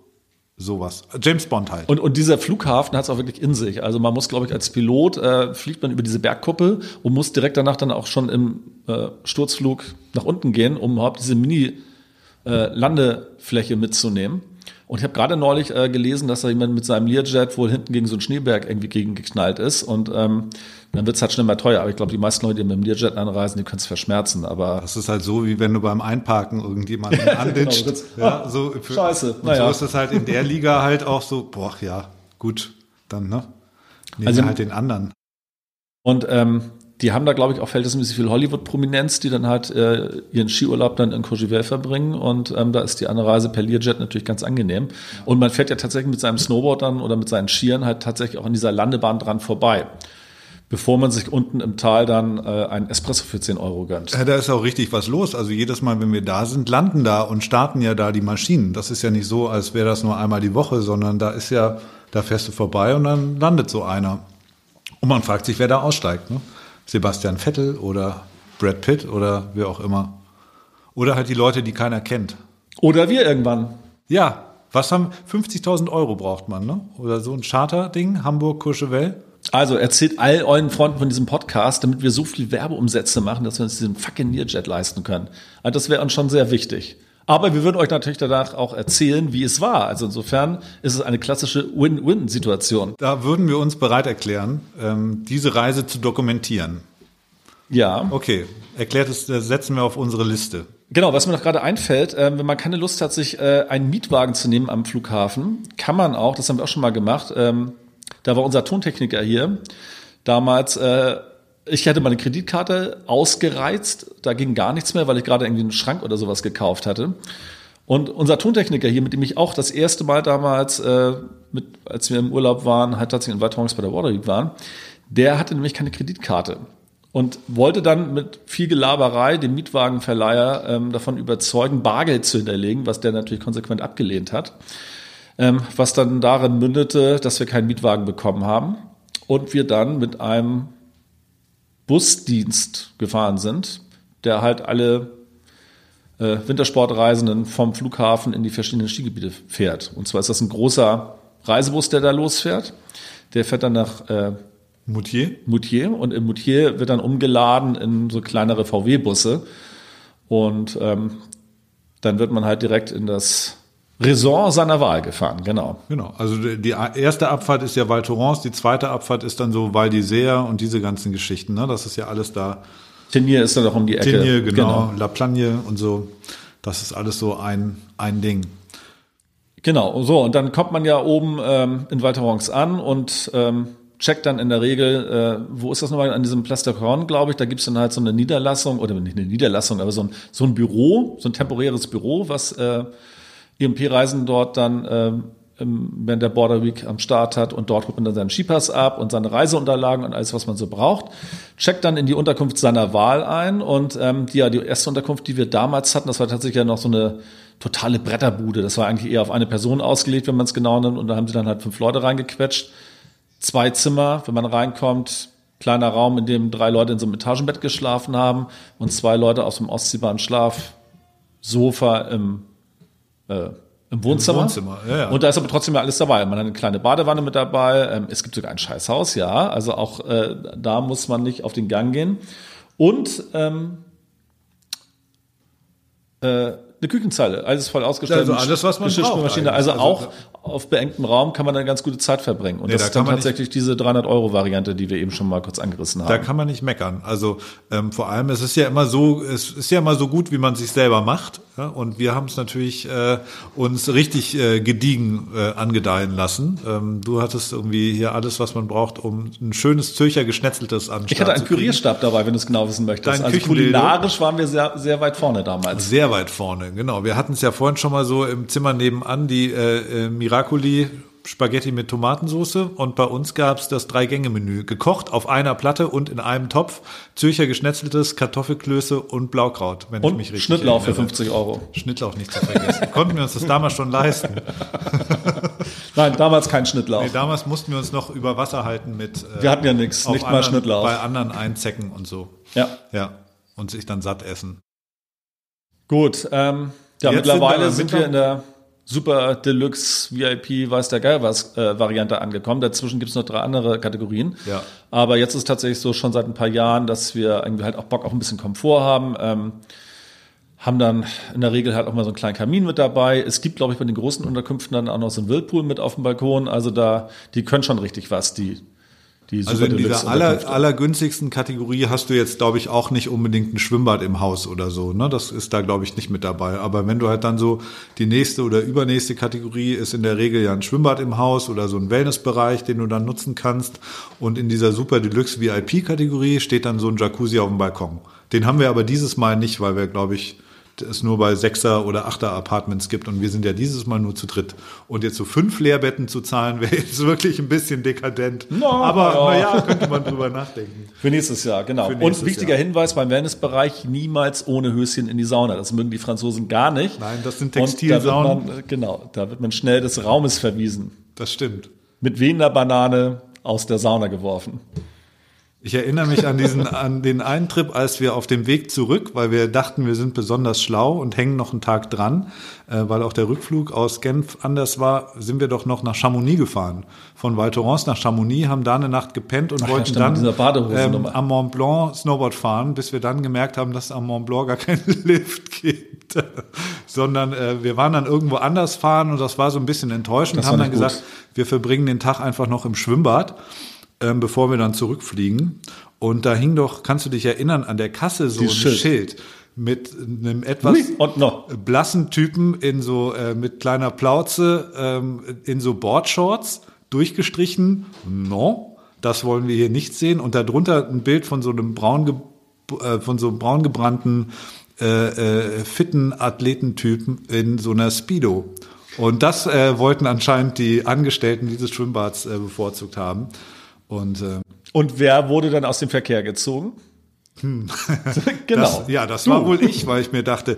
Sowas. James Bond halt. und, und dieser Flughafen hat es auch wirklich in sich. Also man muss, glaube ich, als Pilot äh, fliegt man über diese Bergkuppel und muss direkt danach dann auch schon im äh, Sturzflug nach unten gehen, um überhaupt diese Mini äh, Landefläche mitzunehmen. Und ich habe gerade neulich äh, gelesen, dass da jemand mit seinem Learjet wohl hinten gegen so einen Schneeberg irgendwie gegengeknallt ist. Und ähm, dann wird es halt schnell mal teuer. Aber ich glaube, die meisten Leute, die mit dem Learjet anreisen, die können es verschmerzen. Aber Das ist halt so, wie wenn du beim Einparken irgendjemanden [laughs] anditscht. Genau, ja, so für, Scheiße, Und naja. so ist es halt in der Liga halt auch so, boah, ja, gut, dann, ne? Nehmen Also- wir halt den anderen. Und ähm, die haben da, glaube ich, auch verhältnismäßig viel Hollywood-Prominenz, die dann halt äh, ihren Skiurlaub dann in Courchevel verbringen. Und ähm, da ist die Anreise per Learjet natürlich ganz angenehm. Und man fährt ja tatsächlich mit seinem Snowboard dann oder mit seinen Skiern halt tatsächlich auch an dieser Landebahn dran vorbei. Bevor man sich unten im Tal dann äh, einen Espresso für 10 Euro gönnt. Ja, da ist auch richtig was los. Also jedes Mal, wenn wir da sind, landen da und starten ja da die Maschinen. Das ist ja nicht so, als wäre das nur einmal die Woche, sondern da ist ja, da fährst du vorbei und dann landet so einer. Und man fragt sich, wer da aussteigt. Ne? Sebastian Vettel oder Brad Pitt oder wer auch immer. Oder halt die Leute, die keiner kennt. Oder wir irgendwann. Ja, was haben 50.000 Euro braucht man, ne? Oder so ein Charter-Ding, Hamburg, Courchevel. Also erzählt all euren Freunden von diesem Podcast, damit wir so viel Werbeumsätze machen, dass wir uns diesen fucking Learjet leisten können. Also das wäre uns schon sehr wichtig. Aber wir würden euch natürlich danach auch erzählen, wie es war. Also insofern ist es eine klassische Win-Win-Situation. Da würden wir uns bereit erklären, ähm, diese Reise zu dokumentieren. Ja. Okay, erklärt es, das setzen wir auf unsere Liste. Genau, was mir noch gerade einfällt, äh, wenn man keine Lust hat, sich äh, einen Mietwagen zu nehmen am Flughafen, kann man auch, das haben wir auch schon mal gemacht, ähm, da war unser Tontechniker hier, damals, äh, ich hatte meine Kreditkarte ausgereizt, da ging gar nichts mehr, weil ich gerade irgendwie einen Schrank oder sowas gekauft hatte. Und unser Tontechniker hier, mit dem ich auch das erste Mal damals, äh, mit, als wir im Urlaub waren, halt tatsächlich in Waltrons bei der Waterleague waren, der hatte nämlich keine Kreditkarte und wollte dann mit viel Gelaberei den Mietwagenverleiher ähm, davon überzeugen, Bargeld zu hinterlegen, was der natürlich konsequent abgelehnt hat. Ähm, was dann darin mündete, dass wir keinen Mietwagen bekommen haben und wir dann mit einem Busdienst gefahren sind, der halt alle äh, Wintersportreisenden vom Flughafen in die verschiedenen Skigebiete fährt. Und zwar ist das ein großer Reisebus, der da losfährt. Der fährt dann nach äh, Moutier? Moutier und im Moutier wird dann umgeladen in so kleinere VW-Busse und ähm, dann wird man halt direkt in das Resort seiner Wahl gefahren, genau. Genau. Also die erste Abfahrt ist ja Val Thorens, die zweite Abfahrt ist dann so Val d'Isère und diese ganzen Geschichten. Ne? Das ist ja alles da. Tenier ist dann auch um die Ecke. Tignes, genau, La Plagne und so. Das ist alles so ein, ein Ding. Genau, so, und dann kommt man ja oben ähm, in Val Thorens an und ähm, checkt dann in der Regel, äh, wo ist das nochmal, an diesem Corne, glaube ich, da gibt's dann halt so eine Niederlassung, oder nicht eine Niederlassung, aber so ein, so ein Büro, so ein temporäres Büro, was äh, EMP-Reisen dort dann ähm, während der Border Week am Start hat und dort holt man dann seinen Skipass ab und seine Reiseunterlagen und alles, was man so braucht. Checkt dann in die Unterkunft seiner Wahl ein und ähm, die, ja, die erste Unterkunft, die wir damals hatten, das war tatsächlich ja noch so eine totale Bretterbude. Das war eigentlich eher auf eine Person ausgelegt, wenn man es genau nimmt und da haben sie dann halt fünf Leute reingequetscht. Zwei Zimmer, wenn man reinkommt, kleiner Raum, in dem drei Leute in so einem Etagenbett geschlafen haben und zwei Leute auf so einem ausziehbaren Schlafsofa im äh, im Wohnzimmer. Wohnzimmer, ja, ja. Und da ist aber trotzdem ja alles dabei. Man hat eine kleine Badewanne mit dabei. Ähm, es gibt sogar ein Scheißhaus, ja. Also auch äh, da muss man nicht auf den Gang gehen. Und ähm, äh, eine Küchenzeile, alles voll ausgestattet. Also alles, was man braucht Also eigentlich. auch Also- auf beengtem Raum kann man eine ganz gute Zeit verbringen. Und Nee, das da ist dann kann man nicht- tatsächlich diese 300-Euro-Variante, die wir eben schon mal kurz angerissen haben. Da kann man nicht meckern. Also ähm, vor allem, es ist ja immer so, es ist ja immer so gut, wie man sich selber macht. Ja? Und wir haben es natürlich äh, uns richtig äh, gediegen äh, angedeihen lassen. Ähm, du hattest irgendwie hier alles, was man braucht, um ein schönes Zürcher geschnetzeltes an. ich hatte einen Pürierstab dabei, wenn du es genau wissen möchtest. Dein also kulinarisch waren wir sehr, sehr weit vorne damals. Sehr weit vorne, genau. Wir hatten es ja vorhin schon mal so im Zimmer nebenan, die äh, äh, Miracoli Spaghetti mit Tomatensauce und bei uns gab's das Drei-Gänge-Menü. Gekocht auf einer Platte und in einem Topf. Zürcher geschnetzeltes, Kartoffelklöße und Blaukraut, wenn ich Und mich richtig Schnittlauch für erinnere. 50 Euro. Schnittlauch nicht zu vergessen. Konnten wir uns das damals schon leisten. [laughs] Nein, damals kein Schnittlauch. Nee, damals mussten wir uns noch über Wasser halten mit. äh, Wir hatten ja nichts, nicht mal anderen, Schnittlauch. Bei anderen einzecken und so. Ja. Ja. Und sich dann satt essen. Gut, ähm, ja, Jetzt mittlerweile sind sind wir wir in der Super Deluxe VIP, weiß der Geil was, äh, Variante angekommen. Dazwischen gibt's noch drei andere Kategorien. Ja. Aber jetzt ist tatsächlich so schon seit ein paar Jahren, dass wir irgendwie halt auch Bock auf ein bisschen Komfort haben. Ähm, haben dann in der Regel halt auch mal so einen kleinen Kamin mit dabei. Es gibt, glaube ich, bei den großen Unterkünften dann auch noch so einen Whirlpool mit auf dem Balkon. Also da, die können schon richtig was, die, Also in dieser aller, allergünstigsten Kategorie hast du jetzt, glaube ich, auch nicht unbedingt ein Schwimmbad im Haus oder so. Ne? Das ist da, glaube ich, nicht mit dabei. Aber wenn du halt dann so die nächste oder übernächste Kategorie ist in der Regel ja ein Schwimmbad im Haus oder so ein Wellnessbereich, den du dann nutzen kannst. Und in dieser Super Deluxe VIP-Kategorie steht dann so ein Jacuzzi auf dem Balkon. Den haben wir aber dieses Mal nicht, weil wir, glaube ich, es nur bei Sechser- oder Achter-Apartments gibt und wir sind ja dieses Mal nur zu dritt. Und jetzt so fünf Leerbetten zu zahlen, [laughs] wäre jetzt wirklich ein bisschen dekadent. aber ja. naja, könnte man drüber nachdenken. [laughs] Für nächstes Jahr, genau. Nächstes Und wichtiger Jahr. Hinweis beim Wellnessbereich, niemals ohne Höschen in die Sauna. Das mögen die Franzosen gar nicht. Nein, das sind Textilsaunen. äh, genau, da wird man schnell des Raumes verwiesen. Das stimmt. Mit wehender Banane aus der Sauna geworfen. Ich erinnere mich an diesen, an den einen Trip, als wir auf dem Weg zurück, weil wir dachten, wir sind besonders schlau und hängen noch einen Tag dran, äh, weil auch der Rückflug aus Genf anders war, sind wir doch noch nach Chamonix gefahren. Von Val Thorens nach Chamonix, haben da eine Nacht gepennt und Ach ja, wollten stimmt, dann ähm, am Mont Blanc Snowboard fahren, bis wir dann gemerkt haben, dass es am Mont Blanc gar keinen [laughs] Lift gibt. Sondern äh, wir waren dann irgendwo anders fahren und das war so ein bisschen enttäuschend Das haben dann gut. gesagt, wir verbringen den Tag einfach noch im Schwimmbad ähm, bevor wir dann zurückfliegen. Und da hing doch, kannst du dich erinnern, an der Kasse so ein Dieses Schild. Schild. mit einem etwas blassen Typen in so äh, mit kleiner Plauze ähm, in so Boardshorts durchgestrichen. No, das wollen wir hier nicht sehen. Und darunter ein Bild von so einem braun äh, von so einem braun gebrannten äh, äh, fitten Athletentypen in so einer Speedo. Und das äh, wollten anscheinend die Angestellten dieses Schwimmbads äh, bevorzugt haben. Und äh, Und wer wurde dann aus dem Verkehr gezogen? [laughs] genau. Das, ja, das war wohl ich, weil ich mir dachte,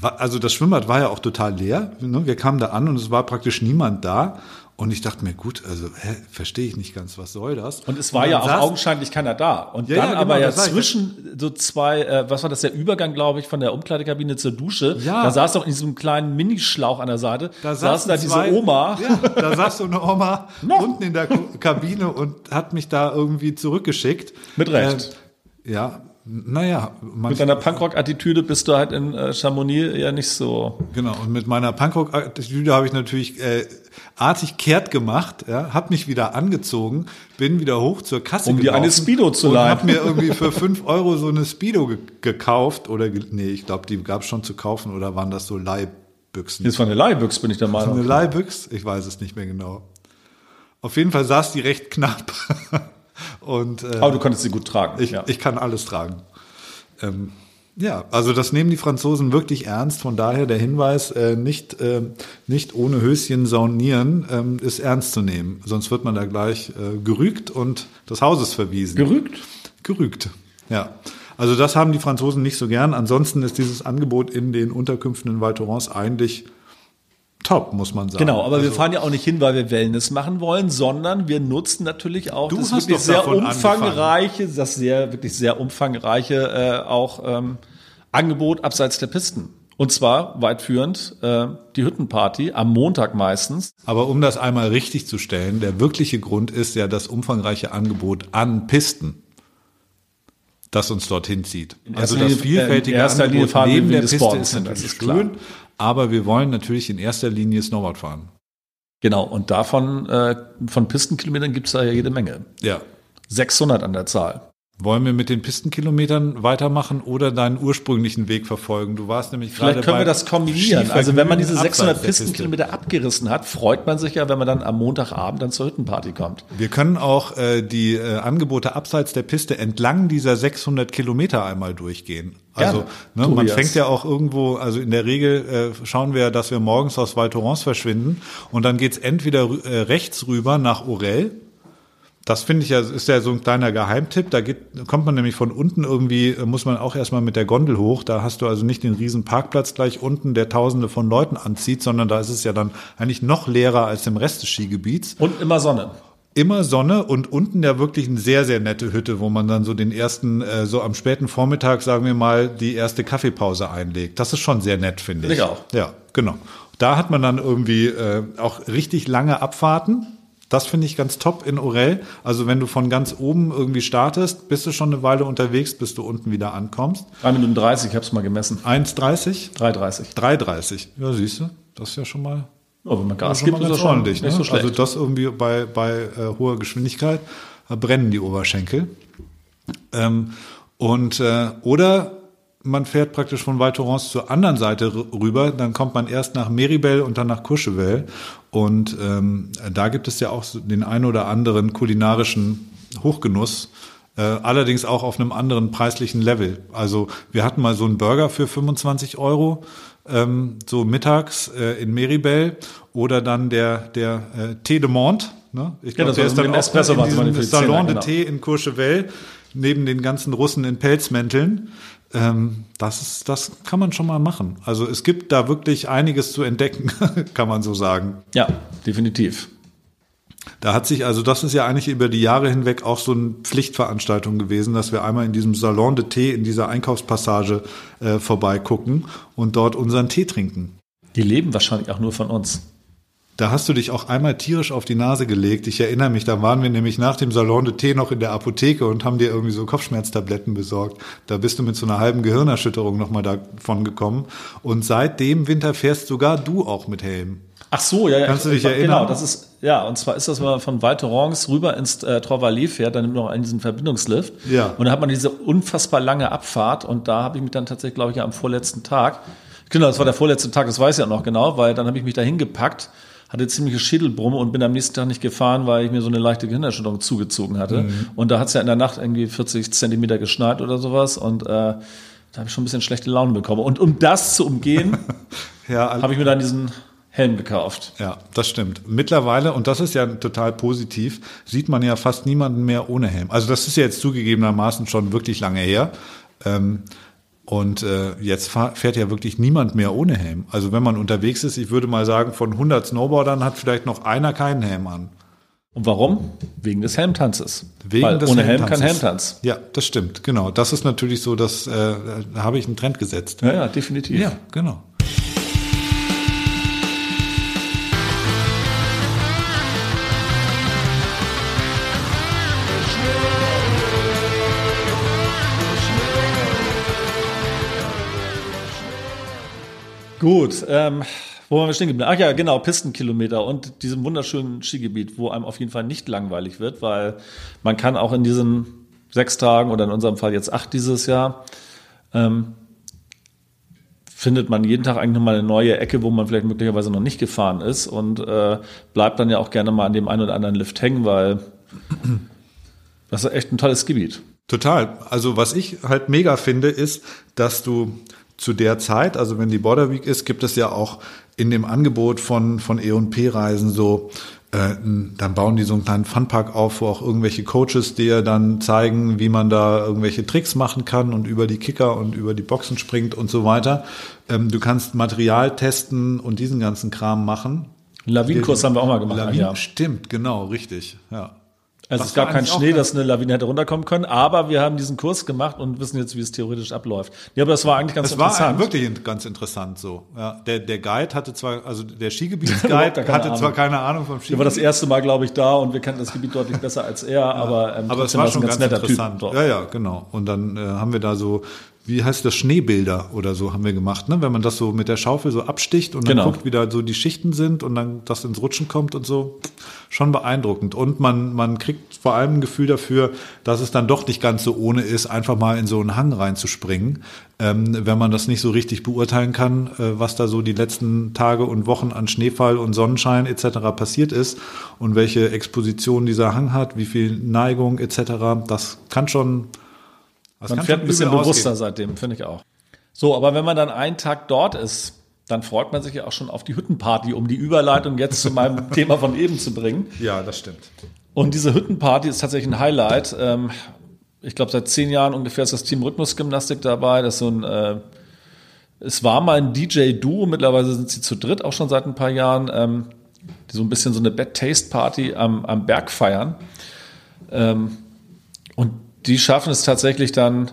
also das Schwimmbad war ja auch total leer. Ne? Wir kamen da an und es war praktisch niemand da. Und ich dachte mir, gut, also hä, verstehe ich nicht ganz, was soll das? Und es war dann ja auch saß- augenscheinlich keiner da. Und Ja, dann ja, genau, aber ja sag ich. zwischen so zwei, äh, was war das, der Übergang, glaube ich, von der Umkleidekabine zur Dusche. Ja. Da saß doch in diesem kleinen Minischlauch an der Seite, Da saß da diese Oma. [laughs] Ja, da saß so eine Oma [laughs] unten in der Kabine und hat mich da irgendwie zurückgeschickt. Mit Recht. Äh, ja, naja, Mit deiner Punkrock-Attitüde bist du halt in äh, Chamonix ja nicht so. genau. Und mit meiner Punkrock-Attitüde habe ich natürlich äh, artig kehrt gemacht, ja, habe mich wieder angezogen, bin wieder hoch zur Kasse Um dir eine Speedo zu und leihen. habe mir irgendwie für fünf Euro so eine Speedo ge gekauft oder nee, ich glaube, die gab es schon zu kaufen oder waren das so Leihbüchsen? Jetzt von der Leihbüchs bin ich der Eine Meinung. Leihbüchs? Ich weiß es nicht mehr genau. Auf jeden Fall saß die recht knapp. [laughs] Und äh, Aber du konntest sie gut tragen. ich, ja. ich kann alles tragen. Ähm, ja, also das nehmen die Franzosen wirklich ernst. Von daher der Hinweis, äh, nicht, äh, nicht ohne Höschen saunieren, ähm, ist ernst zu nehmen. Sonst wird man da gleich äh, gerügt und des Hauses verwiesen. Gerügt? Gerügt, ja. Also das haben die Franzosen nicht so gern. Ansonsten ist dieses Angebot in den Unterkünften in Val Thorens eigentlich top, muss man sagen. Genau, aber wir Also- fahren ja auch nicht hin, weil wir Wellness machen wollen, sondern wir nutzen natürlich auch das wirklich sehr umfangreiche, das sehr, wirklich sehr umfangreiche äh, auch ähm, Angebot abseits der Pisten. Und zwar weitführend äh, die Hüttenparty am Montag meistens. Aber um das einmal richtig zu stellen, der wirkliche Grund ist ja das umfangreiche Angebot an Pisten, das uns dorthin zieht. Also das Linie- vielfältige in erster Linie Angebot wir neben der Piste Sports ist natürlich das ist klar. schön, aber wir wollen natürlich in erster Linie Snowboard fahren. Genau, und davon, äh, von Pistenkilometern gibt's da ja jede Menge. Ja. 600 an der Zahl. Wollen wir mit den Pistenkilometern weitermachen oder deinen ursprünglichen Weg verfolgen? Du warst nämlich Vielleicht können wir das kombinieren. Also wenn man diese Skivergnügen 600 abseits der Piste. Pistenkilometer abgerissen hat, freut man sich ja, wenn man dann am Montagabend dann zur Hüttenparty kommt. Wir können auch äh, die äh, Angebote abseits der Piste entlang dieser 600 Kilometer einmal durchgehen. Also Gerne. ne, man fängt ja auch irgendwo, also in der Regel äh, schauen wir, dass wir morgens aus Val Thorens verschwinden und dann geht's entweder äh, rechts rüber nach Orel. Das finde ich ja, ist ja so ein kleiner Geheimtipp. Da geht, kommt man nämlich von unten irgendwie, muss man auch erstmal mit der Gondel hoch. Da hast du also nicht den riesen Parkplatz gleich unten, der tausende von Leuten anzieht, sondern da ist es ja dann eigentlich noch leerer als im Rest des Skigebiets. Und immer Sonne. Immer Sonne und unten ja wirklich eine sehr, sehr nette Hütte, wo man dann so den ersten, äh, so am späten Vormittag, sagen wir mal, die erste Kaffeepause einlegt. Das ist schon sehr nett, finde ich. Ich auch. Ja, genau. Da hat man dann irgendwie äh, auch richtig lange Abfahrten. Das finde ich ganz top in Orel. Also wenn du von ganz oben irgendwie startest, bist du schon eine Weile unterwegs, bis du unten wieder ankommst. 3 Minuten 30, ich habe es mal gemessen. 1,30? 3,30. 3,30. Ja, siehst du, das ist ja schon mal Oh, wenn man Gas gibt, ist das schon ordentlich. nicht ne? so. Also das irgendwie bei, bei äh, hoher Geschwindigkeit da brennen die Oberschenkel. Ähm, und äh, oder man fährt praktisch von Val Thorens zur anderen Seite rüber, dann kommt man erst nach Meribel und dann nach Courchevel. Und ähm, da gibt es ja auch den ein oder anderen kulinarischen Hochgenuss. Äh, allerdings auch auf einem anderen preislichen Level. Also wir hatten mal so einen Burger für 25 Euro, ähm, so mittags äh, in Meribel oder dann der der äh, Thé de Monde. Ne? Ich Ja, glaube, das der ist dann dem auch Espresso in diesem Salon de Thé in Courchevel neben den ganzen Russen in Pelzmänteln. Ähm, das ist, das kann man schon mal machen. Also es gibt da wirklich einiges zu entdecken, [laughs] kann man so sagen. Ja, definitiv. Da hat sich, also das ist ja eigentlich über die Jahre hinweg auch so eine Pflichtveranstaltung gewesen, dass wir einmal in diesem Salon de Thé, in dieser Einkaufspassage äh, vorbeigucken und dort unseren Tee trinken. Die leben wahrscheinlich auch nur von uns. Da hast du dich auch einmal tierisch auf die Nase gelegt. Ich erinnere mich, da waren wir nämlich nach dem Salon de Thé noch in der Apotheke und haben dir irgendwie so Kopfschmerztabletten besorgt. Da bist du mit so einer halben Gehirnerschütterung nochmal davon gekommen. Und seit dem Winter fährst sogar du auch mit Helm. Ach so, ja, ja. Kannst du dich genau, erinnern? das ist, ja, und zwar ist das, wenn man von Val Thorens rüber ins äh, Trois-Vallées fährt, dann nimmt man noch einen diesen Verbindungslift. Ja. Und da hat man diese unfassbar lange Abfahrt und da habe ich mich dann tatsächlich, glaube ich, am vorletzten Tag, genau, das war der vorletzte Tag, das weiß ich auch noch genau, weil dann habe ich mich da hingepackt, hatte ziemliche Schädelbrumme und bin am nächsten Tag nicht gefahren, weil ich mir so eine leichte Gehirnerschütterung zugezogen hatte. Mhm. Und da hat es ja in der Nacht irgendwie 40 Zentimeter geschneit oder sowas und äh, da habe ich schon ein bisschen schlechte Laune bekommen. Und um das zu umgehen, [laughs] Ja, habe ich mir dann diesen Helm gekauft. Ja, das stimmt. Mittlerweile, und das ist ja total positiv, sieht man ja fast niemanden mehr ohne Helm. Also das ist ja jetzt zugegebenermaßen schon wirklich lange her. Ähm, und äh, jetzt fährt ja wirklich niemand mehr ohne Helm. Also wenn man unterwegs ist, ich würde mal sagen, von 100 Snowboardern hat vielleicht noch einer keinen Helm an. Und warum? Wegen des Helmtanzes. Wegen Weil des ohne Helm kein Helmtanz. Ja, das stimmt, genau. Das ist natürlich so, dass äh, da habe ich einen Trend gesetzt. Ja, ja, definitiv. Ja, genau. Gut, ähm, wo waren wir stehen geblieben? Ach ja, genau, Pistenkilometer und diesem wunderschönen Skigebiet, wo einem auf jeden Fall nicht langweilig wird, weil man kann auch in diesen sechs Tagen oder in unserem Fall jetzt acht dieses Jahr, ähm, findet man jeden Tag eigentlich nochmal eine neue Ecke, wo man vielleicht möglicherweise noch nicht gefahren ist und äh, bleibt dann ja auch gerne mal an dem einen oder anderen Lift hängen, weil das ist echt ein tolles Gebiet. Total. Also was ich halt mega finde, ist, dass du zu der Zeit, also wenn die Border Week ist, gibt es ja auch in dem Angebot von, von E&P-Reisen so, äh, dann bauen die so einen kleinen Funpark auf, wo auch irgendwelche Coaches dir dann zeigen, wie man da irgendwelche Tricks machen kann und über die Kicker und über die Boxen springt und so weiter. Ähm, du kannst Material testen und diesen ganzen Kram machen. Lawinenkurs haben wir auch mal gemacht. Lawinen, ja. Stimmt, genau, richtig, ja. Also Das es gab war keinen Schnee, dass eine Lawine hätte runterkommen können, aber wir haben diesen Kurs gemacht und wissen jetzt, wie es theoretisch abläuft. Ja, aber das war eigentlich ganz Das war interessant. wirklich in- ganz interessant so. Ja, der, der Guide hatte zwar, also der [laughs] Skigebietsguide hatte zwar Ahnung. keine Ahnung vom Der war das Skigebiet, erste Mal, glaube ich, da und wir kannten das Gebiet deutlich besser als er, aber, ähm, aber es war war schon ganz, ganz netter interessant. Typ. Ja, ja, genau. Und dann äh, haben wir da so wie heißt das, Schneebilder oder so haben wir gemacht, ne? Wenn man das so mit der Schaufel so absticht und dann Genau. guckt, wie da so die Schichten sind und dann das ins Rutschen kommt und so. Schon beeindruckend. Und man, man kriegt vor allem ein Gefühl dafür, dass es dann doch nicht ganz so ohne ist, einfach mal in so einen Hang reinzuspringen, ähm, wenn man das nicht so richtig beurteilen kann, äh, was da so die letzten Tage und Wochen an Schneefall und Sonnenschein etc. passiert ist und welche Exposition dieser Hang hat, wie viel Neigung etc. Das kann schon das Man fährt ein bisschen bewusster ausgehen. seitdem, finde ich auch. So, aber wenn man dann einen Tag dort ist, dann freut man sich ja auch schon auf die Hüttenparty, um die Überleitung jetzt zu meinem [laughs] Thema von eben zu bringen. Ja, das stimmt. Und diese Hüttenparty ist tatsächlich ein Highlight. Ähm, ich glaube, seit zehn Jahren ungefähr ist das Team Rhythmusgymnastik dabei. Das so ein, äh, es war mal ein DJ-Duo, mittlerweile sind sie zu dritt, auch schon seit ein paar Jahren, ähm, die so ein bisschen so eine Bad Taste Party am, am Berg feiern. Ähm, und die schaffen es tatsächlich dann,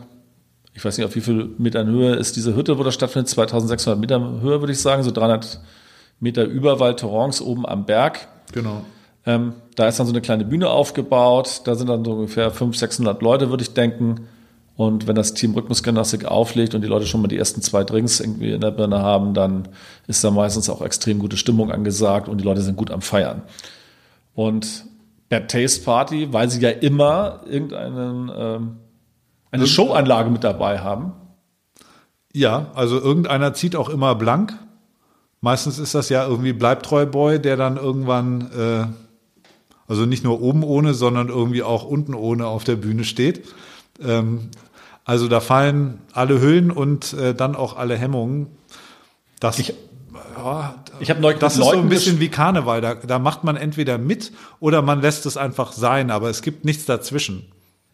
ich weiß nicht, auf wie viel Metern Höhe ist diese Hütte, wo das stattfindet, 2600 Meter Höhe, würde ich sagen, so 300 Meter über Val Thorens oben am Berg. Genau. Ähm, da ist dann so eine kleine Bühne aufgebaut. Da sind dann so ungefähr 500, 600 Leute, würde ich denken. Und wenn das Team Rhythmusgymnastik auflegt und die Leute schon mal die ersten zwei Drinks irgendwie in der Birne haben, dann ist da meistens auch extrem gute Stimmung angesagt und die Leute sind gut am Feiern. Und Bad Taste Party, weil sie ja immer irgendeinen, ähm, eine Showanlage mit dabei haben. Ja, also irgendeiner zieht auch immer blank. Meistens ist das ja irgendwie Bleibtreu Boy, der dann irgendwann, äh, also nicht nur oben ohne, sondern irgendwie auch unten ohne auf der Bühne steht. Ähm, also da fallen alle Hüllen und äh, dann auch alle Hemmungen. Das, Ich- ja, Ich habe neulich das ist so Leuten ein bisschen wie Karneval. Da, da macht man entweder mit oder man lässt es einfach sein, aber es gibt nichts dazwischen.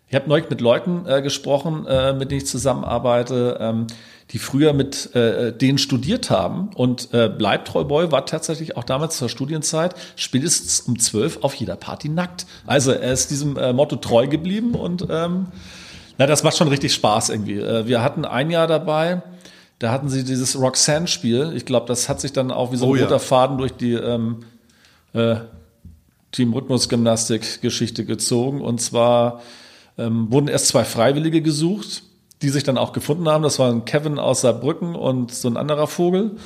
Ich habe neulich mit Leuten äh, gesprochen, äh, mit denen ich zusammenarbeite, ähm, die früher mit äh, denen studiert haben. Und äh, Bleibtreu Boy war tatsächlich auch damals zur Studienzeit spätestens um zwölf auf jeder Party nackt. Also er ist diesem äh, Motto treu geblieben und ähm, na, das macht schon richtig Spaß irgendwie. Äh, wir hatten ein Jahr dabei, da hatten sie dieses Roxanne-Spiel. Ich glaube, das hat sich dann auch wie so ein Oh ja. roter Faden durch die ähm, äh, Team Rhythmusgymnastik-Geschichte gezogen. Und zwar ähm, wurden erst zwei Freiwillige gesucht, die sich dann auch gefunden haben. Das waren Kevin aus Saarbrücken und so ein anderer Vogel.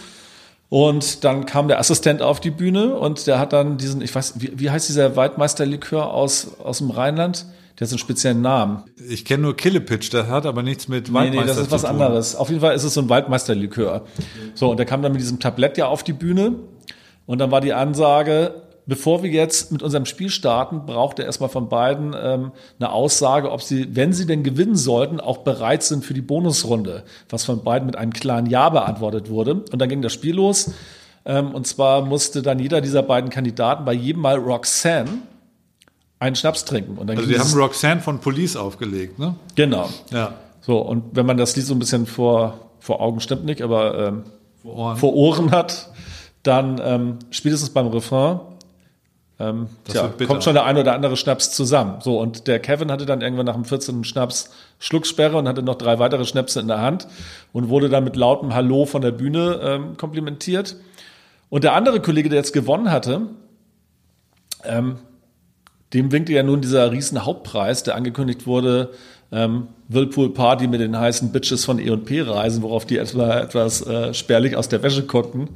Und dann kam der Assistent auf die Bühne und der hat dann diesen, ich weiß, wie, wie heißt dieser Waldmeisterlikör aus, aus dem Rheinland? Der hat einen speziellen Namen. Ich kenne nur Killepitch, das hat aber nichts mit Nee, Waldmeister nee, das ist was anderes. Auf jeden Fall ist es so ein Waldmeisterlikör. So, und der kam dann mit diesem Tablett ja auf die Bühne. Und dann war die Ansage, bevor wir jetzt mit unserem Spiel starten, braucht er erstmal von beiden ähm, eine Aussage, ob sie, wenn sie denn gewinnen sollten, auch bereit sind für die Bonusrunde. Was von beiden mit einem klaren Ja beantwortet wurde. Und dann ging das Spiel los. Ähm, und zwar musste dann jeder dieser beiden Kandidaten bei jedem Mal Roxanne einen Schnaps trinken. Und dann Also die haben Roxanne von Police aufgelegt, ne? Genau. Ja. So, und wenn man das Lied so ein bisschen vor, vor Augen stimmt nicht, aber ähm, Vor Ohren. vor Ohren hat, dann ähm, spätestens beim Refrain ähm, tja, kommt schon der ein oder andere Schnaps zusammen. So, und der Kevin hatte dann irgendwann nach dem 14. Schnaps Schlucksperre und hatte noch drei weitere Schnäpse in der Hand und wurde dann mit lautem Hallo von der Bühne ähm, komplimentiert. Und der andere Kollege, der jetzt gewonnen hatte, ähm, dem winkte ja nun dieser riesen Hauptpreis, der angekündigt wurde, ähm, Whirlpool Party mit den heißen Bitches von E&P reisen, worauf die etwa etwas äh, spärlich aus der Wäsche guckten.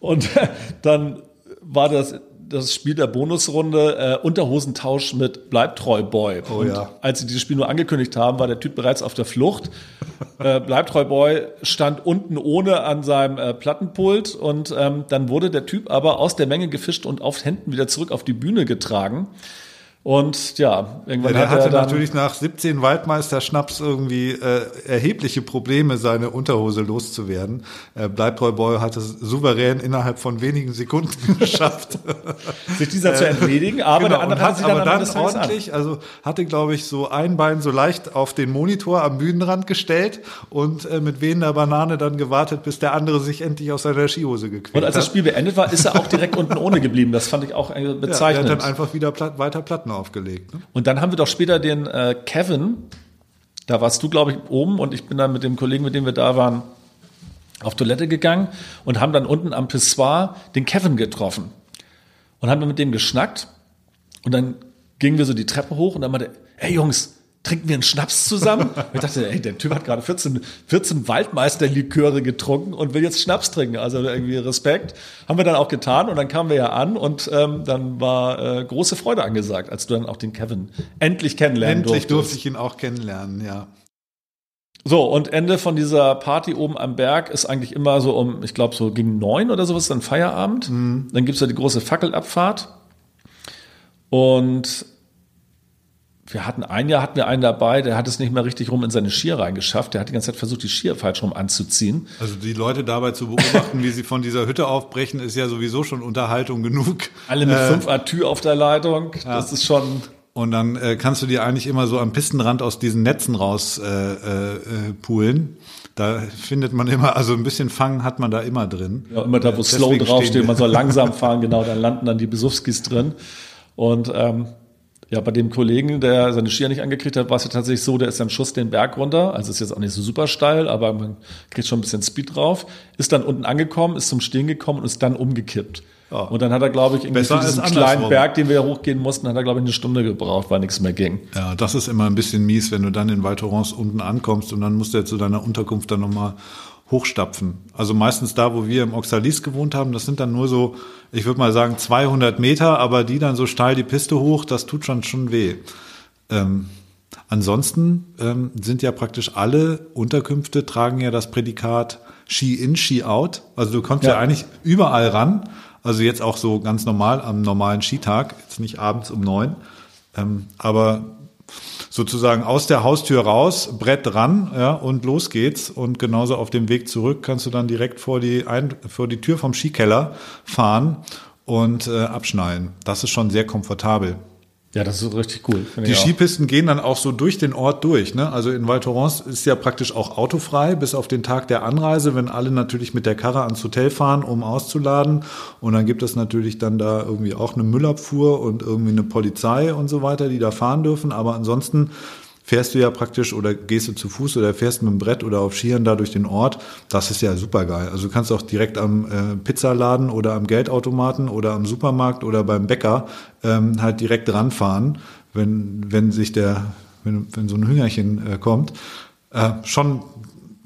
Und [laughs] dann war das das Spiel der Bonusrunde äh, Unterhosentausch mit Bleibtreu Boy. Oh Und ja. als sie dieses Spiel nur angekündigt haben, war der Typ bereits auf der Flucht. Äh, Bleibtreu Boy stand unten ohne an seinem äh, Plattenpult und ähm, dann wurde der Typ aber aus der Menge gefischt und auf Händen wieder zurück auf die Bühne getragen. Und ja, irgendwann Der hat hatte er dann, natürlich nach 17 Waldmeister-Schnaps irgendwie äh, erhebliche Probleme, seine Unterhose loszuwerden. Äh, Bleibtreu Boy hat es souverän innerhalb von wenigen Sekunden [laughs] geschafft. sich dieser zu entledigen, aber der Genau, andere und hat sie dann aber dann ordentlich, also hatte, glaube ich, so ein Bein so leicht auf den Monitor am Bühnenrand gestellt und äh, mit wehender Banane dann gewartet, bis der andere sich endlich aus seiner Skihose gequält Und als das hat. Spiel beendet war, ist er auch direkt unten ohne geblieben. Das fand ich auch äh, ja, der bezeichnend. hat dann einfach wieder platt, weiter Platten aufgelegt. Ne? Und dann haben wir doch später den äh, Kevin, da warst du, glaube ich, oben und ich bin dann mit dem Kollegen, mit dem wir da waren, auf Toilette gegangen und haben dann unten am Pissoir den Kevin getroffen und haben dann mit dem geschnackt und dann gingen wir so die Treppe hoch und dann meinte, hey Jungs, trinken wir einen Schnaps zusammen? Ich dachte, ey, der Typ hat gerade 14, 14 Waldmeisterliköre getrunken und will jetzt Schnaps trinken. Also irgendwie Respekt. Haben wir dann auch getan und dann kamen wir ja an und ähm, dann war äh, große Freude angesagt, als du dann auch den Kevin endlich kennenlernen Endlich durftest. durfte ich ihn auch kennenlernen, ja. So, und Ende von dieser Party oben am Berg ist eigentlich immer so um, ich glaube, so gegen neun oder sowas, dann Feierabend. Dann gibt's ja die große Fackelabfahrt. Und wir hatten ein Jahr hatten wir einen dabei, der hat es nicht mehr richtig rum in seine Skier reingeschafft. Der hat die ganze Zeit versucht, die Skier falsch rum anzuziehen. Also die Leute dabei zu beobachten, wie sie von dieser Hütte aufbrechen, ist ja sowieso schon Unterhaltung genug. Alle mit Äh, fünf Atü auf der Leitung. Das ist schon. Und dann äh, kannst du dir eigentlich immer so am Pistenrand aus diesen Netzen raus äh, äh, äh, poolen. Da findet man immer, also ein bisschen Fang hat man da immer drin. Ja, immer da, wo Äh, Slow draufsteht, man soll langsam [laughs] fahren, genau, dann landen dann die Besuchskis drin. Und ähm, ja, bei dem Kollegen, der seine Skier nicht angekriegt hat, war es ja tatsächlich so, der ist dann Schuss den Berg runter. Also ist jetzt auch nicht so super steil, aber man kriegt schon ein bisschen Speed drauf. Ist dann unten angekommen, ist zum Stehen gekommen und ist dann umgekippt. Und dann hat er, glaube ich, irgendwie diesen kleinen. Berg, den wir ja hochgehen mussten, hat er, glaube ich, eine Stunde gebraucht, weil nichts mehr ging. Ja, das ist immer ein bisschen mies, wenn du dann in Val Thorens unten ankommst und dann musst du ja zu deiner Unterkunft dann nochmal hochstapfen. Also meistens da, wo wir im Oxalis gewohnt haben, das sind dann nur so, ich würde mal sagen 200 Meter, aber die dann so steil die Piste hoch, das tut schon schon weh. Ähm, ansonsten ähm, sind ja praktisch alle Unterkünfte tragen ja das Prädikat Ski in, Ski out. Also du kommst ja, Ja. eigentlich überall ran. Also jetzt auch so ganz normal am normalen Skitag, jetzt nicht abends um neun. Ähm, aber sozusagen aus der Haustür raus, Brett ran, ja, und los geht's. Und genauso auf dem Weg zurück kannst du dann direkt vor die, Ein vor die Tür vom Skikeller fahren und äh, abschneiden. Das ist schon sehr komfortabel. Ja, das ist richtig cool. Die. Skipisten gehen dann auch so durch den Ort durch. Ne? Also in Val Thorens ist ja praktisch auch autofrei, bis auf den Tag der Anreise, wenn alle natürlich mit der Karre ans Hotel fahren, um auszuladen. Und dann gibt es natürlich dann da irgendwie auch eine Müllabfuhr und irgendwie eine Polizei und so weiter, die da fahren dürfen. Aber ansonsten fährst du ja praktisch oder gehst du zu Fuß oder fährst mit dem Brett oder auf Skiern da durch den Ort. Das ist ja super geil. Also du kannst auch direkt am äh, Pizzaladen oder am Geldautomaten oder am Supermarkt oder beim Bäcker ähm, halt direkt ranfahren, wenn, wenn sich der, wenn, wenn so ein Hüngerchen äh, kommt. Äh, schon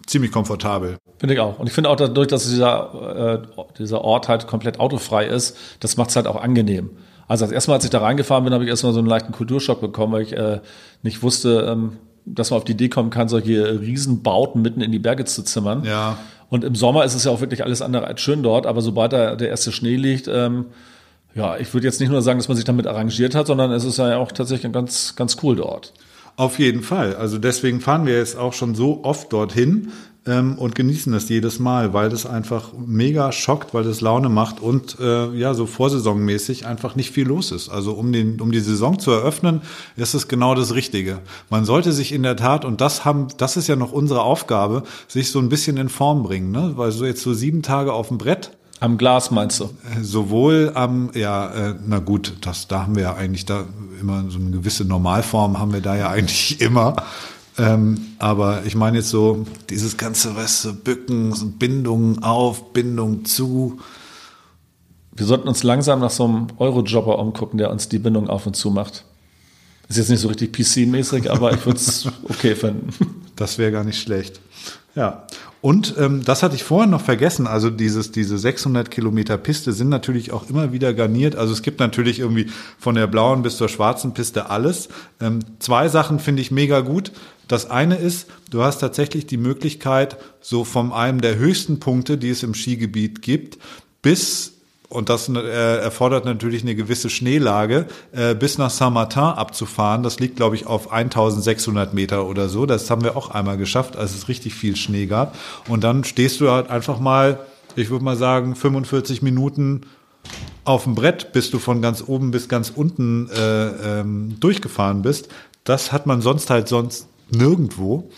ziemlich komfortabel. Finde ich auch. Und ich finde auch dadurch, dass dieser, äh, dieser Ort halt komplett autofrei ist, das macht es halt auch angenehm. Also das erste Mal, als ich da reingefahren bin, habe ich erstmal so einen leichten Kulturschock bekommen, weil ich äh, nicht wusste, ähm, dass man auf die Idee kommen kann, solche Riesenbauten mitten in die Berge zu zimmern. Ja. Und im Sommer ist es ja auch wirklich alles andere als schön dort, aber sobald da der erste Schnee liegt, ähm, ja, ich würde jetzt nicht nur sagen, dass man sich damit arrangiert hat, sondern es ist ja auch tatsächlich ganz, ganz cool dort. Auf jeden Fall. Also deswegen fahren wir jetzt auch schon so oft dorthin ähm, und genießen das jedes Mal, weil das einfach mega schockt, weil das Laune macht und äh, ja, so vorsaisonmäßig einfach nicht viel los ist. Also um, den, um die Saison zu eröffnen, ist es genau das Richtige. Man sollte sich in der Tat, und das haben, das ist ja noch unsere Aufgabe, sich so ein bisschen in Form bringen, ne? Weil so jetzt so sieben Tage auf dem Brett, Am Glas meinst du? sowohl am, ja, äh, na gut, das, da haben wir ja eigentlich da immer so eine gewisse Normalform haben wir da ja [laughs] eigentlich immer. Ähm, aber ich meine jetzt so dieses ganze, weißt du, Bücken, so Bindung auf, Bindung zu. Wir sollten uns langsam nach so einem Eurojobber umgucken, der uns die Bindung auf und zu macht. Ist jetzt nicht so richtig PC-mäßig, aber ich würde es [laughs] okay finden. Das wäre gar nicht schlecht. Ja. Und ähm, das hatte ich vorhin noch vergessen. Also dieses, diese 600 Kilometer Piste sind natürlich auch immer wieder garniert. Also es gibt natürlich irgendwie von der blauen bis zur schwarzen Piste alles. Ähm, zwei Sachen finde ich mega gut. Das eine ist, du hast tatsächlich die Möglichkeit, so von einem der höchsten Punkte, die es im Skigebiet gibt, bis und das äh, erfordert natürlich eine gewisse Schneelage, äh, bis nach Saint-Martin abzufahren. Das liegt, glaube ich, auf 1600 Meter oder so. Das haben wir auch einmal geschafft, als es richtig viel Schnee gab. Und dann stehst du halt einfach mal, ich würde mal sagen, 45 Minuten auf dem Brett, bis du von ganz oben bis ganz unten äh, ähm, durchgefahren bist. Das hat man sonst halt sonst nirgendwo.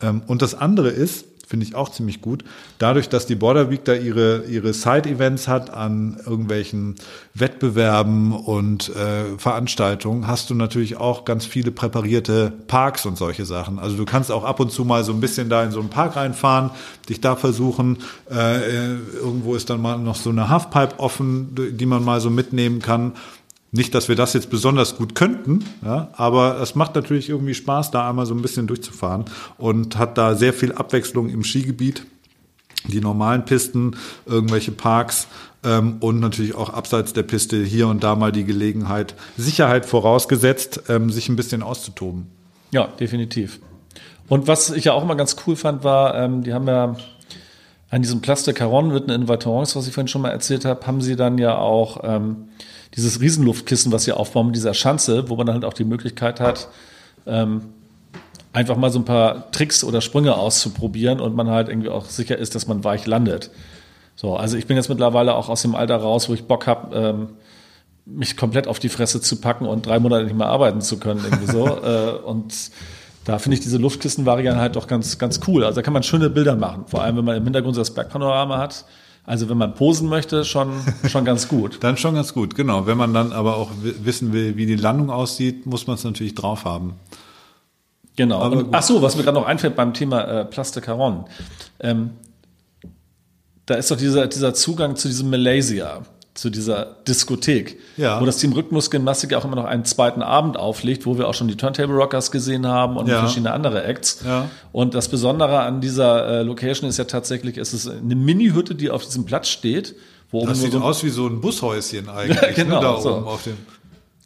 Ähm, und das andere ist, finde ich auch ziemlich gut, dadurch, dass die Border Week da ihre, ihre Side-Events hat an irgendwelchen Wettbewerben und äh, Veranstaltungen, hast du natürlich auch ganz viele präparierte Parks und solche Sachen. Also du kannst auch ab und zu mal so ein bisschen da in so einen Park reinfahren, dich da versuchen. Äh, irgendwo ist dann mal noch so eine Halfpipe offen, die man mal so mitnehmen kann. Nicht, dass wir das jetzt besonders gut könnten, ja, aber es macht natürlich irgendwie Spaß, da einmal so ein bisschen durchzufahren und hat da sehr viel Abwechslung im Skigebiet. Die normalen Pisten, irgendwelche Parks ähm, und natürlich auch abseits der Piste hier und da mal die Gelegenheit, Sicherheit vorausgesetzt, ähm, sich ein bisschen auszutoben. Ja, definitiv. Und was ich ja auch immer ganz cool fand, war, ähm, die haben ja an diesem Place de Caron mitten in Vaterons, was ich vorhin schon mal erzählt habe, haben sie dann ja auch ähm, dieses Riesenluftkissen, was sie aufbauen mit dieser Schanze, wo man dann halt auch die Möglichkeit hat, ähm, einfach mal so ein paar Tricks oder Sprünge auszuprobieren und man halt irgendwie auch sicher ist, dass man weich landet. So, also ich bin jetzt mittlerweile auch aus dem Alter raus, wo ich Bock habe, ähm, mich komplett auf die Fresse zu packen und drei Monate nicht mehr arbeiten zu können, irgendwie so. [laughs] äh, und da finde ich diese Luftkissen-Variante halt doch ganz, ganz cool. Also da kann man schöne Bilder machen. Vor allem, wenn man im Hintergrund so das Bergpanorama hat. Also wenn man posen möchte, schon, schon ganz gut. [laughs] dann schon ganz gut, genau. Wenn man dann aber auch wissen will, wie die Landung aussieht, muss man es natürlich drauf haben. Genau. Und, ach so, was mir gerade noch einfällt beim Thema äh, Plastic Caron. Ähm, da ist doch dieser, dieser Zugang zu diesem Malaysia zu dieser Diskothek, ja. wo das Team Rhythmusgymnastik auch immer noch einen zweiten Abend auflegt, wo wir auch schon die Turntable Rockers gesehen haben und ja. verschiedene andere Acts. Ja. Und das Besondere an dieser äh, Location ist ja tatsächlich, es ist eine Mini-Hütte, die auf diesem Platz steht. Wo das sieht so aus wie so ein Bushäuschen [laughs] eigentlich, ne, genau, ne, da so. oben auf dem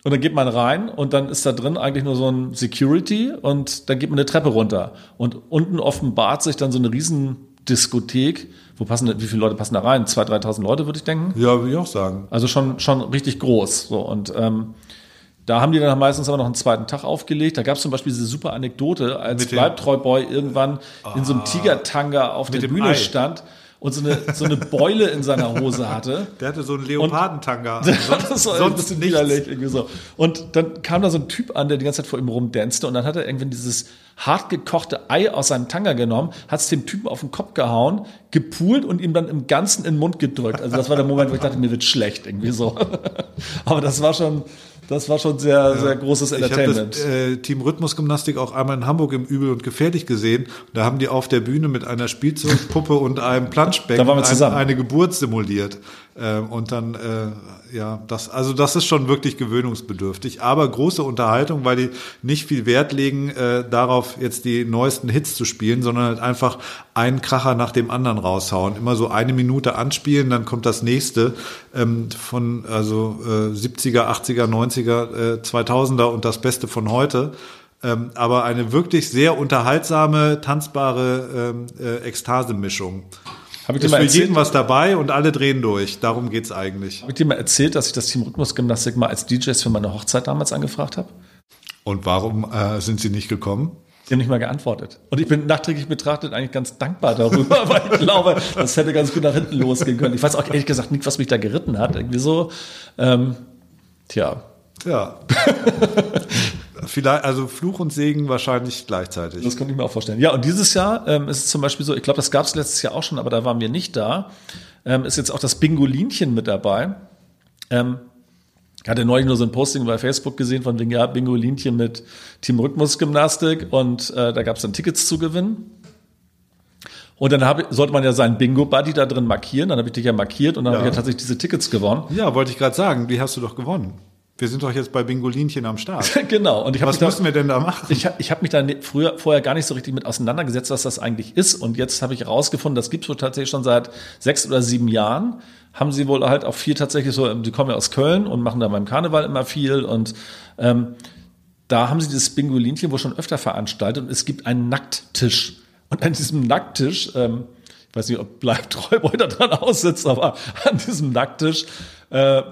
und dann geht man rein und dann ist da drin eigentlich nur so ein Security und dann geht man eine Treppe runter. Und unten offenbart sich dann so eine riesen Diskothek. Wo passen, wie viele Leute passen da rein? 2.000, 3.000 Leute, würde ich denken. Ja, würde ich auch sagen. Also schon, schon richtig groß. So, und ähm, da haben die dann meistens aber noch einen zweiten Tag aufgelegt. Da gab es zum Beispiel diese super Anekdote, als Bleibtreu-Boy irgendwann ah, in so einem ah. Tigertanga auf der Bühne Ei. stand und so eine, so eine Beule in seiner Hose hatte. Der hatte so einen Leopardentanga. [laughs] das war sonst ein bisschen widerlich irgendwie so. Und dann kam da so ein Typ an, der die ganze Zeit vor ihm rumdanste und dann hat er irgendwann dieses hart gekochte Ei aus seinem Tanga genommen, hat es dem Typen auf den Kopf gehauen, gepult und ihm dann im Ganzen in den Mund gedrückt. Also das war der Moment, wo ich dachte, mir wird schlecht irgendwie so. [laughs] Aber das war schon, das war schon sehr, ja. sehr großes Entertainment. Ich habe das äh, Team Rhythmusgymnastik auch einmal in Hamburg im Übel und Gefährlich gesehen. Da haben die auf der Bühne mit einer Spielzeugpuppe und einem Planschbecken ein, eine Geburt simuliert. Ähm, und dann, äh, ja, das, also das ist schon wirklich gewöhnungsbedürftig. Aber große Unterhaltung, weil die nicht viel Wert legen, äh, darauf jetzt die neuesten Hits zu spielen, sondern halt einfach einen Kracher nach dem anderen raushauen. Immer so eine Minute anspielen, dann kommt das nächste ähm, von also äh, 70er, 80er, 90er, äh, 2000er und das Beste von heute. Ähm, aber eine wirklich sehr unterhaltsame, tanzbare ähm, äh, Ekstase-Mischung. Hab ich ist dir mal für erzählt? jeden was dabei und alle drehen durch. Darum geht's eigentlich. Habe ich dir mal erzählt, dass ich das Team Rhythmusgymnastik mal als DJs für meine Hochzeit damals angefragt habe? Und warum äh, sind sie nicht gekommen? Sie haben nicht mal geantwortet. Und ich bin nachträglich betrachtet eigentlich ganz dankbar darüber, [laughs] weil ich glaube, das hätte ganz gut nach hinten losgehen können. Ich weiß auch ehrlich gesagt nicht, was mich da geritten hat. Irgendwie so. Ähm, tja. Ja. [laughs] Vielleicht, also Fluch und Segen wahrscheinlich gleichzeitig. Das könnte ich mir auch vorstellen. Ja, und dieses Jahr ähm, ist es zum Beispiel so, ich glaube, das gab es letztes Jahr auch schon, aber da waren wir nicht da. Ähm, ist jetzt auch das Bingolinchen mit dabei. Ähm, ich hatte neulich nur so ein Posting bei Facebook gesehen von wegen, ja, Bingolinchen mit Team Rhythmusgymnastik und äh, da gab es dann Tickets zu gewinnen. Und dann hab, sollte man ja seinen Bingo-Buddy da drin markieren. Dann habe ich dich ja markiert und dann ja. habe ich ja tatsächlich diese Tickets gewonnen. Ja, wollte ich gerade sagen, die hast du doch gewonnen. Wir sind doch jetzt bei Bingolinchen am Start. [laughs] genau. Und ich was müssen da, wir denn da machen? Ich, ich habe mich da ne, früher vorher gar nicht so richtig mit auseinandergesetzt, was das eigentlich ist. Und jetzt habe ich herausgefunden, das gibt es wohl tatsächlich schon seit sechs oder sieben Jahren. Haben sie wohl halt auch viel tatsächlich so, die kommen ja aus Köln und machen da beim Karneval immer viel. Und ähm, da haben sie dieses Bingolinchen wohl schon öfter veranstaltet. Und es gibt einen Nackttisch. Und an diesem Nackttisch, ähm, ich weiß nicht, ob bleibt treu da [laughs] dran aussitzt, aber an diesem Nackttisch äh,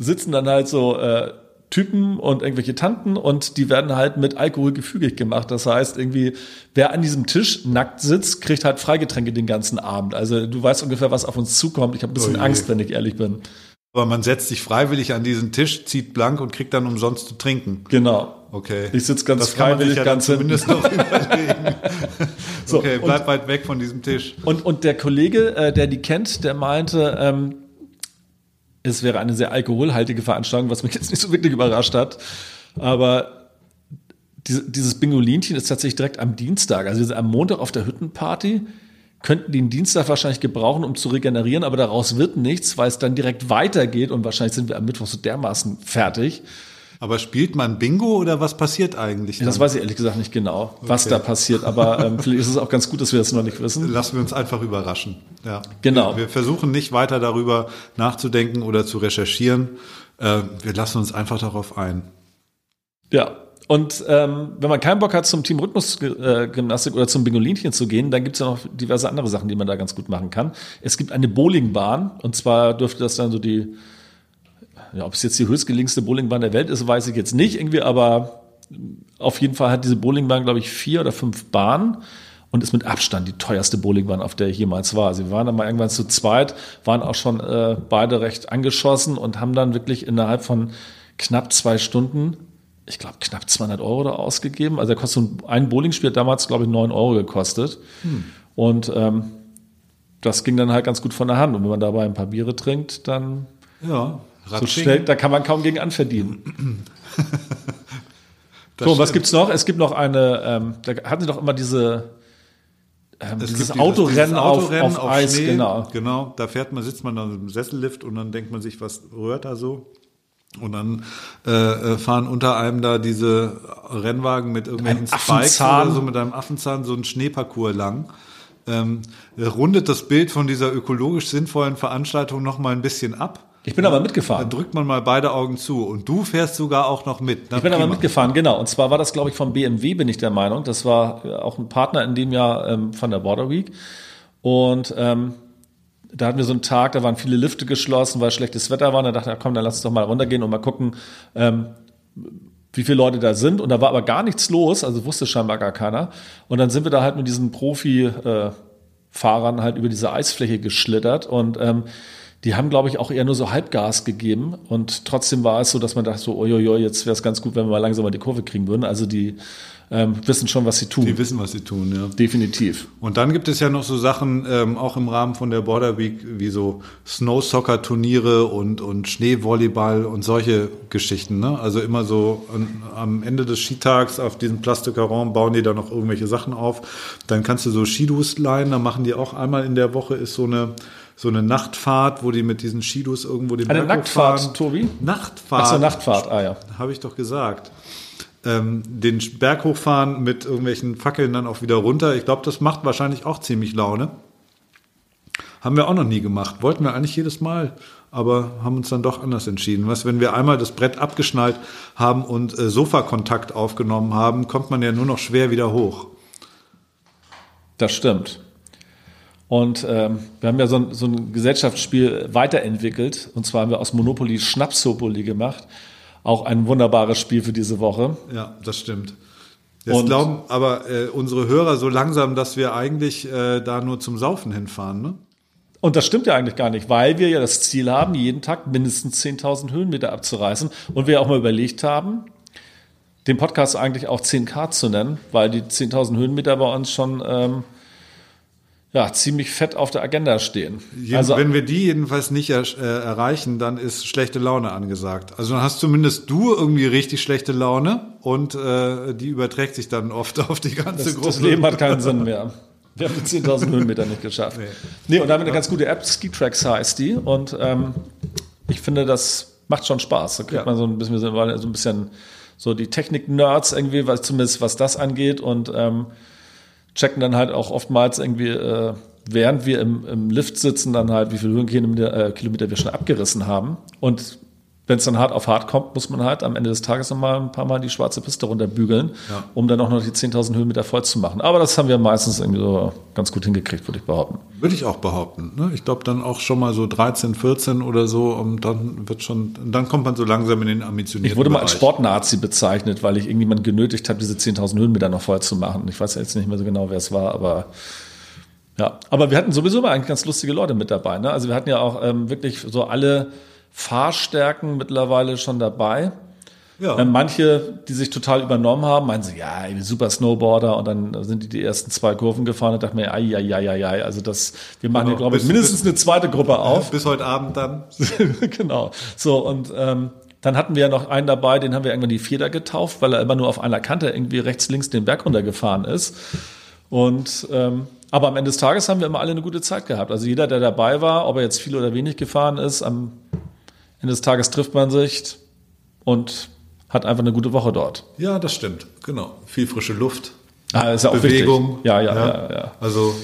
sitzen dann halt so äh, Typen und irgendwelche Tanten und die werden halt mit Alkohol gefügig gemacht. Das heißt, irgendwie, wer an diesem Tisch nackt sitzt, kriegt halt Freigetränke den ganzen Abend. Also du weißt ungefähr, was auf uns zukommt. Ich habe ein bisschen oh Angst, wenn ich ehrlich bin. Aber man setzt sich freiwillig an diesen Tisch, zieht blank und kriegt dann umsonst zu trinken. Genau. Okay. Ich sitze ganz das freiwillig ja ganz zumindest noch [laughs] überlegen. so, okay, bleib und, weit weg von diesem Tisch. Und, und der Kollege, äh, der die kennt, der meinte, ähm, es wäre eine sehr alkoholhaltige Veranstaltung, was mich [laughs] jetzt nicht so wirklich überrascht hat. Aber dieses Bingolinchen ist tatsächlich direkt am Dienstag. Also wir sind am Montag auf der Hüttenparty. könnten den Dienstag wahrscheinlich gebrauchen, um zu regenerieren, aber daraus wird nichts, weil es dann direkt weitergeht und wahrscheinlich sind wir am Mittwoch so dermaßen fertig. Aber spielt man Bingo oder was passiert eigentlich? Dann? Das weiß ich ehrlich gesagt nicht genau, was okay. da passiert, aber ähm, [laughs] vielleicht ist es auch ganz gut, dass wir das noch nicht wissen. Lassen wir uns einfach überraschen. Ja. Genau. Wir, wir versuchen nicht weiter darüber nachzudenken oder zu recherchieren. Äh, wir lassen uns einfach darauf ein. Ja, und ähm, wenn man keinen Bock hat, zum Team Rhythmusgymnastik oder zum Bingolinchen zu gehen, dann gibt es ja noch diverse andere Sachen, die man da ganz gut machen kann. Es gibt eine Bowlingbahn und zwar dürfte das dann so die ja, ob es jetzt die höchstgelegenste Bowlingbahn der Welt ist, weiß ich jetzt nicht irgendwie, aber auf jeden Fall hat diese Bowlingbahn, glaube ich, vier oder fünf Bahnen und ist mit Abstand die teuerste Bowlingbahn, auf der ich jemals war. Sie waren dann mal irgendwann zu zweit, waren auch schon äh, beide recht angeschossen und haben dann wirklich innerhalb von knapp zwei Stunden, ich glaube, knapp 200 Euro da ausgegeben. Also der kostet ein Bowlingspiel hat damals, glaube ich, neun Euro gekostet. Hm. Und ähm, das ging dann halt ganz gut von der Hand. Und wenn man dabei ein paar Biere trinkt, dann ja. So schnell, da kann man kaum gegen anverdienen. [clears throat] so, was gibt's noch? Es gibt noch eine, ähm, da hatten sie doch immer diese, ähm, dieses, dieses, Autorennen, Autorennen auf, auf, auf, Eis, Schnee, genau. Genau, da fährt man, sitzt man dann im Sessellift und dann denkt man sich, was rührt da so? Und dann äh, äh fahren unter einem da diese Rennwagen mit irgendwelchen Spikes oder so, mit einem Affenzahn so einen Schneeparcours lang. Ähm, rundet das Bild von dieser ökologisch sinnvollen Veranstaltung noch mal ein bisschen ab. Ich bin aber mitgefahren. Dann drückt man mal beide Augen zu. Und du fährst sogar auch noch mit. Na, ich bin prima. aber mitgefahren, genau. Und zwar war das, glaube ich, vom BMW, bin ich der Meinung. Das war äh, auch ein Partner in dem Jahr ähm, von der Border Week. Und ähm, da hatten wir so einen Tag, da waren viele Lifte geschlossen, weil schlechtes Wetter war. Und da dachte ich, komm, dann lass uns doch mal runtergehen und mal gucken, ähm, wie viele Leute da sind. Und da war aber gar nichts los, also wusste scheinbar gar keiner. Und dann sind wir da halt mit diesen Profi-Fahrern äh, halt über diese Eisfläche geschlittert und ähm, die haben, glaube ich, auch eher nur so Halbgas gegeben. Und trotzdem war es so, dass man dachte so, oi, jetzt wäre es ganz gut, wenn wir mal langsam mal die Kurve kriegen würden. Also die ähm, wissen schon, was sie tun. Die wissen, was sie tun, ja. Definitiv. Und dann gibt es ja noch so Sachen, ähm, auch im Rahmen von der Border Week, wie so Snow-Soccer-Turniere und, und Schneevolleyball und solche Geschichten. Ne? Also immer so an, am Ende des Skitags auf diesem Plastikaron bauen die da noch irgendwelche Sachen auf. Dann kannst du so Skidus leihen, da machen die auch einmal in der Woche ist so eine so eine Nachtfahrt, wo die mit diesen Skidus irgendwo den Eine Berg Nachtfahrt, fahren. Tobi? Nachtfahrt. Ach so, Nachtfahrt, ah ja. Habe ich doch gesagt. Ähm, den Berg hochfahren mit irgendwelchen Fackeln dann auch wieder runter. Ich glaube, das macht wahrscheinlich auch ziemlich Laune. Haben wir auch noch nie gemacht. Wollten wir eigentlich jedes Mal, aber haben uns dann doch anders entschieden. Was, wenn wir einmal das Brett abgeschnallt haben und äh, Sofakontakt aufgenommen haben, kommt man ja nur noch schwer wieder hoch. Das stimmt. Und ähm, wir haben ja so ein, so ein Gesellschaftsspiel weiterentwickelt. Und zwar haben wir aus Monopoly Schnapsopoli gemacht. Auch ein wunderbares Spiel für diese Woche. Ja, das stimmt. Jetzt und glauben aber äh, unsere Hörer so langsam, dass wir eigentlich äh, da nur zum Saufen hinfahren, ne? Und das stimmt ja eigentlich gar nicht, weil wir ja das Ziel haben, jeden Tag mindestens 10.000 Höhenmeter abzureißen. Und wir auch mal überlegt haben, den Podcast eigentlich auch 10K zu nennen, weil die 10.000 Höhenmeter bei uns schon ähm, ja, ziemlich fett auf der Agenda stehen. also, wenn wir die jedenfalls nicht er, äh, erreichen, dann ist schlechte Laune angesagt. Also dann hast zumindest du irgendwie richtig schlechte Laune und äh, die überträgt sich dann oft [laughs] auf die ganze das, Gruppe. Das Leben hat keinen Sinn mehr. Wir haben die 10.000 Höhenmeter nicht geschafft. Nee. nee, und da haben wir eine ganz gute App, Ski Tracks heißt die. Und ähm, ich finde, das macht schon Spaß. Da kriegt ja. man so ein bisschen, so ein bisschen so die Technik-Nerds irgendwie, was, zumindest was das angeht. Und ähm, checken dann halt auch oftmals irgendwie, äh, während wir im, im Lift sitzen, dann halt, wie viele Höhenkilometer äh, Kilometer wir schon abgerissen haben. Und wenn es dann hart auf hart kommt, muss man halt am Ende des Tages nochmal ein paar Mal die schwarze Piste runterbügeln, ja. um dann auch noch die 10.000 Höhenmeter voll zu machen. Aber das haben wir meistens irgendwie so ganz gut hingekriegt, würde ich behaupten. Würde ich auch behaupten. Ne? Ich glaube dann auch schon mal so 13, 14 oder so und dann wird schon, dann kommt man so langsam in den ambitionierten Ich wurde mal als Sportnazi bezeichnet, weil ich irgendjemand genötigt habe, diese 10.000 Höhenmeter noch voll zu machen. Ich weiß jetzt nicht mehr so genau, wer es war, aber ja. Aber wir hatten sowieso mal eigentlich ganz lustige Leute mit dabei. Ne? Also wir hatten ja auch ähm, wirklich so alle Fahrstärken mittlerweile schon dabei. Ja. Ähm, manche, die sich total übernommen haben, meinen sie, ja, super Snowboarder und dann sind die die ersten zwei Kurven gefahren und dachten mir, ai, ai, ai, ai, also das, wir machen genau. hier, glaube ich, mindestens bis, eine zweite Gruppe auf. Bis heute Abend dann. [laughs] genau. So, und ähm, dann hatten wir ja noch einen dabei, den haben wir irgendwann die Feder getauft, weil er immer nur auf einer Kante irgendwie rechts, links den Berg runtergefahren ist. Und ähm, aber am Ende des Tages haben wir immer alle eine gute Zeit gehabt. Also jeder, der dabei war, ob er jetzt viel oder wenig gefahren ist, am Ende des Tages trifft man sich und hat einfach eine gute Woche dort. Ja, das stimmt. Genau. Viel frische Luft. Ah, ist ja auch Bewegung. Wichtig. Ja, ja, ja, ja, ja. Also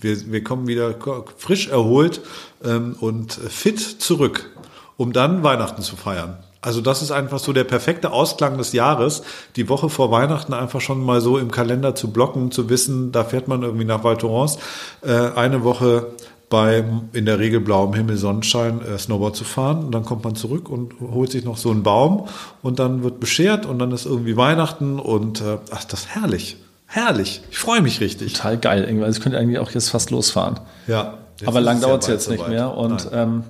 wir, wir kommen wieder frisch erholt ähm, und fit zurück, um dann Weihnachten zu feiern. Also das ist einfach so der perfekte Ausklang des Jahres, die Woche vor Weihnachten einfach schon mal so im Kalender zu blocken, zu wissen, da fährt man irgendwie nach Val Thorens, äh, eine Woche bei in der Regel blauem Himmel, Sonnenschein äh, Snowboard zu fahren und dann kommt man zurück und holt sich noch so einen Baum und dann wird beschert und dann ist irgendwie Weihnachten und äh, ach, das ist herrlich. Herrlich. Ich freue mich richtig. Total geil. Also ich könnte eigentlich auch jetzt fast losfahren. Ja. jetzt Aber lang dauert es jetzt nicht soweit. mehr. Und ähm,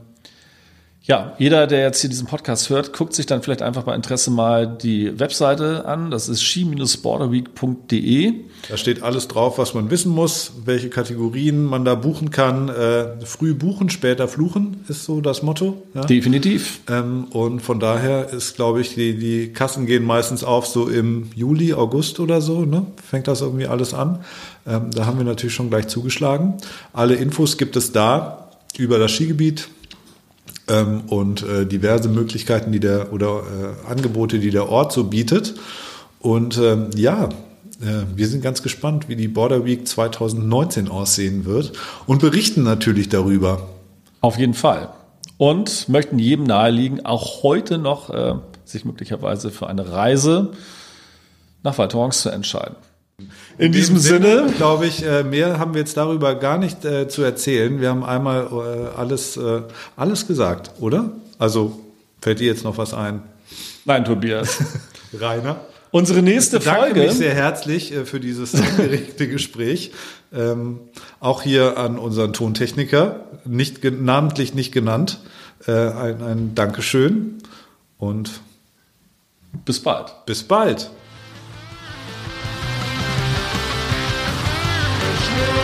ja, jeder, der jetzt hier diesen Podcast hört, guckt sich dann vielleicht einfach bei Interesse mal die Webseite an. Das ist ski-borderweek.de. Da steht alles drauf, was man wissen muss, welche Kategorien man da buchen kann. Äh, früh buchen, später fluchen ist so das Motto. Ja? Definitiv. Ähm, und von daher ist, glaube ich, die, die Kassen gehen meistens auf so im Juli, August oder so. Ne? Fängt das irgendwie alles an. Ähm, da haben wir natürlich schon gleich zugeschlagen. Alle Infos gibt es da über das Skigebiet ähm, und äh, diverse Möglichkeiten, die der oder äh, Angebote, die der Ort so bietet. Und ähm, ja, äh, wir sind ganz gespannt, wie die Border Week 2019 aussehen wird und berichten natürlich darüber. Auf jeden Fall. Und möchten jedem naheliegen, auch heute noch äh, sich möglicherweise für eine Reise nach Val Thorens zu entscheiden. In, diesem Sinne, glaube ich, äh, mehr haben wir jetzt darüber gar nicht äh, zu erzählen. Wir haben einmal äh, alles, äh, alles gesagt, oder? Also fällt dir jetzt noch was ein? nein, Tobias. [laughs] Rainer? Unsere nächste Ich bedanke Folge. mich sehr herzlich äh, für dieses angeregte Gespräch. Ähm, auch hier an unseren Tontechniker, nicht namentlich nicht genannt. Äh, ein, ein Dankeschön und Bis bald. bis bald. Thank you.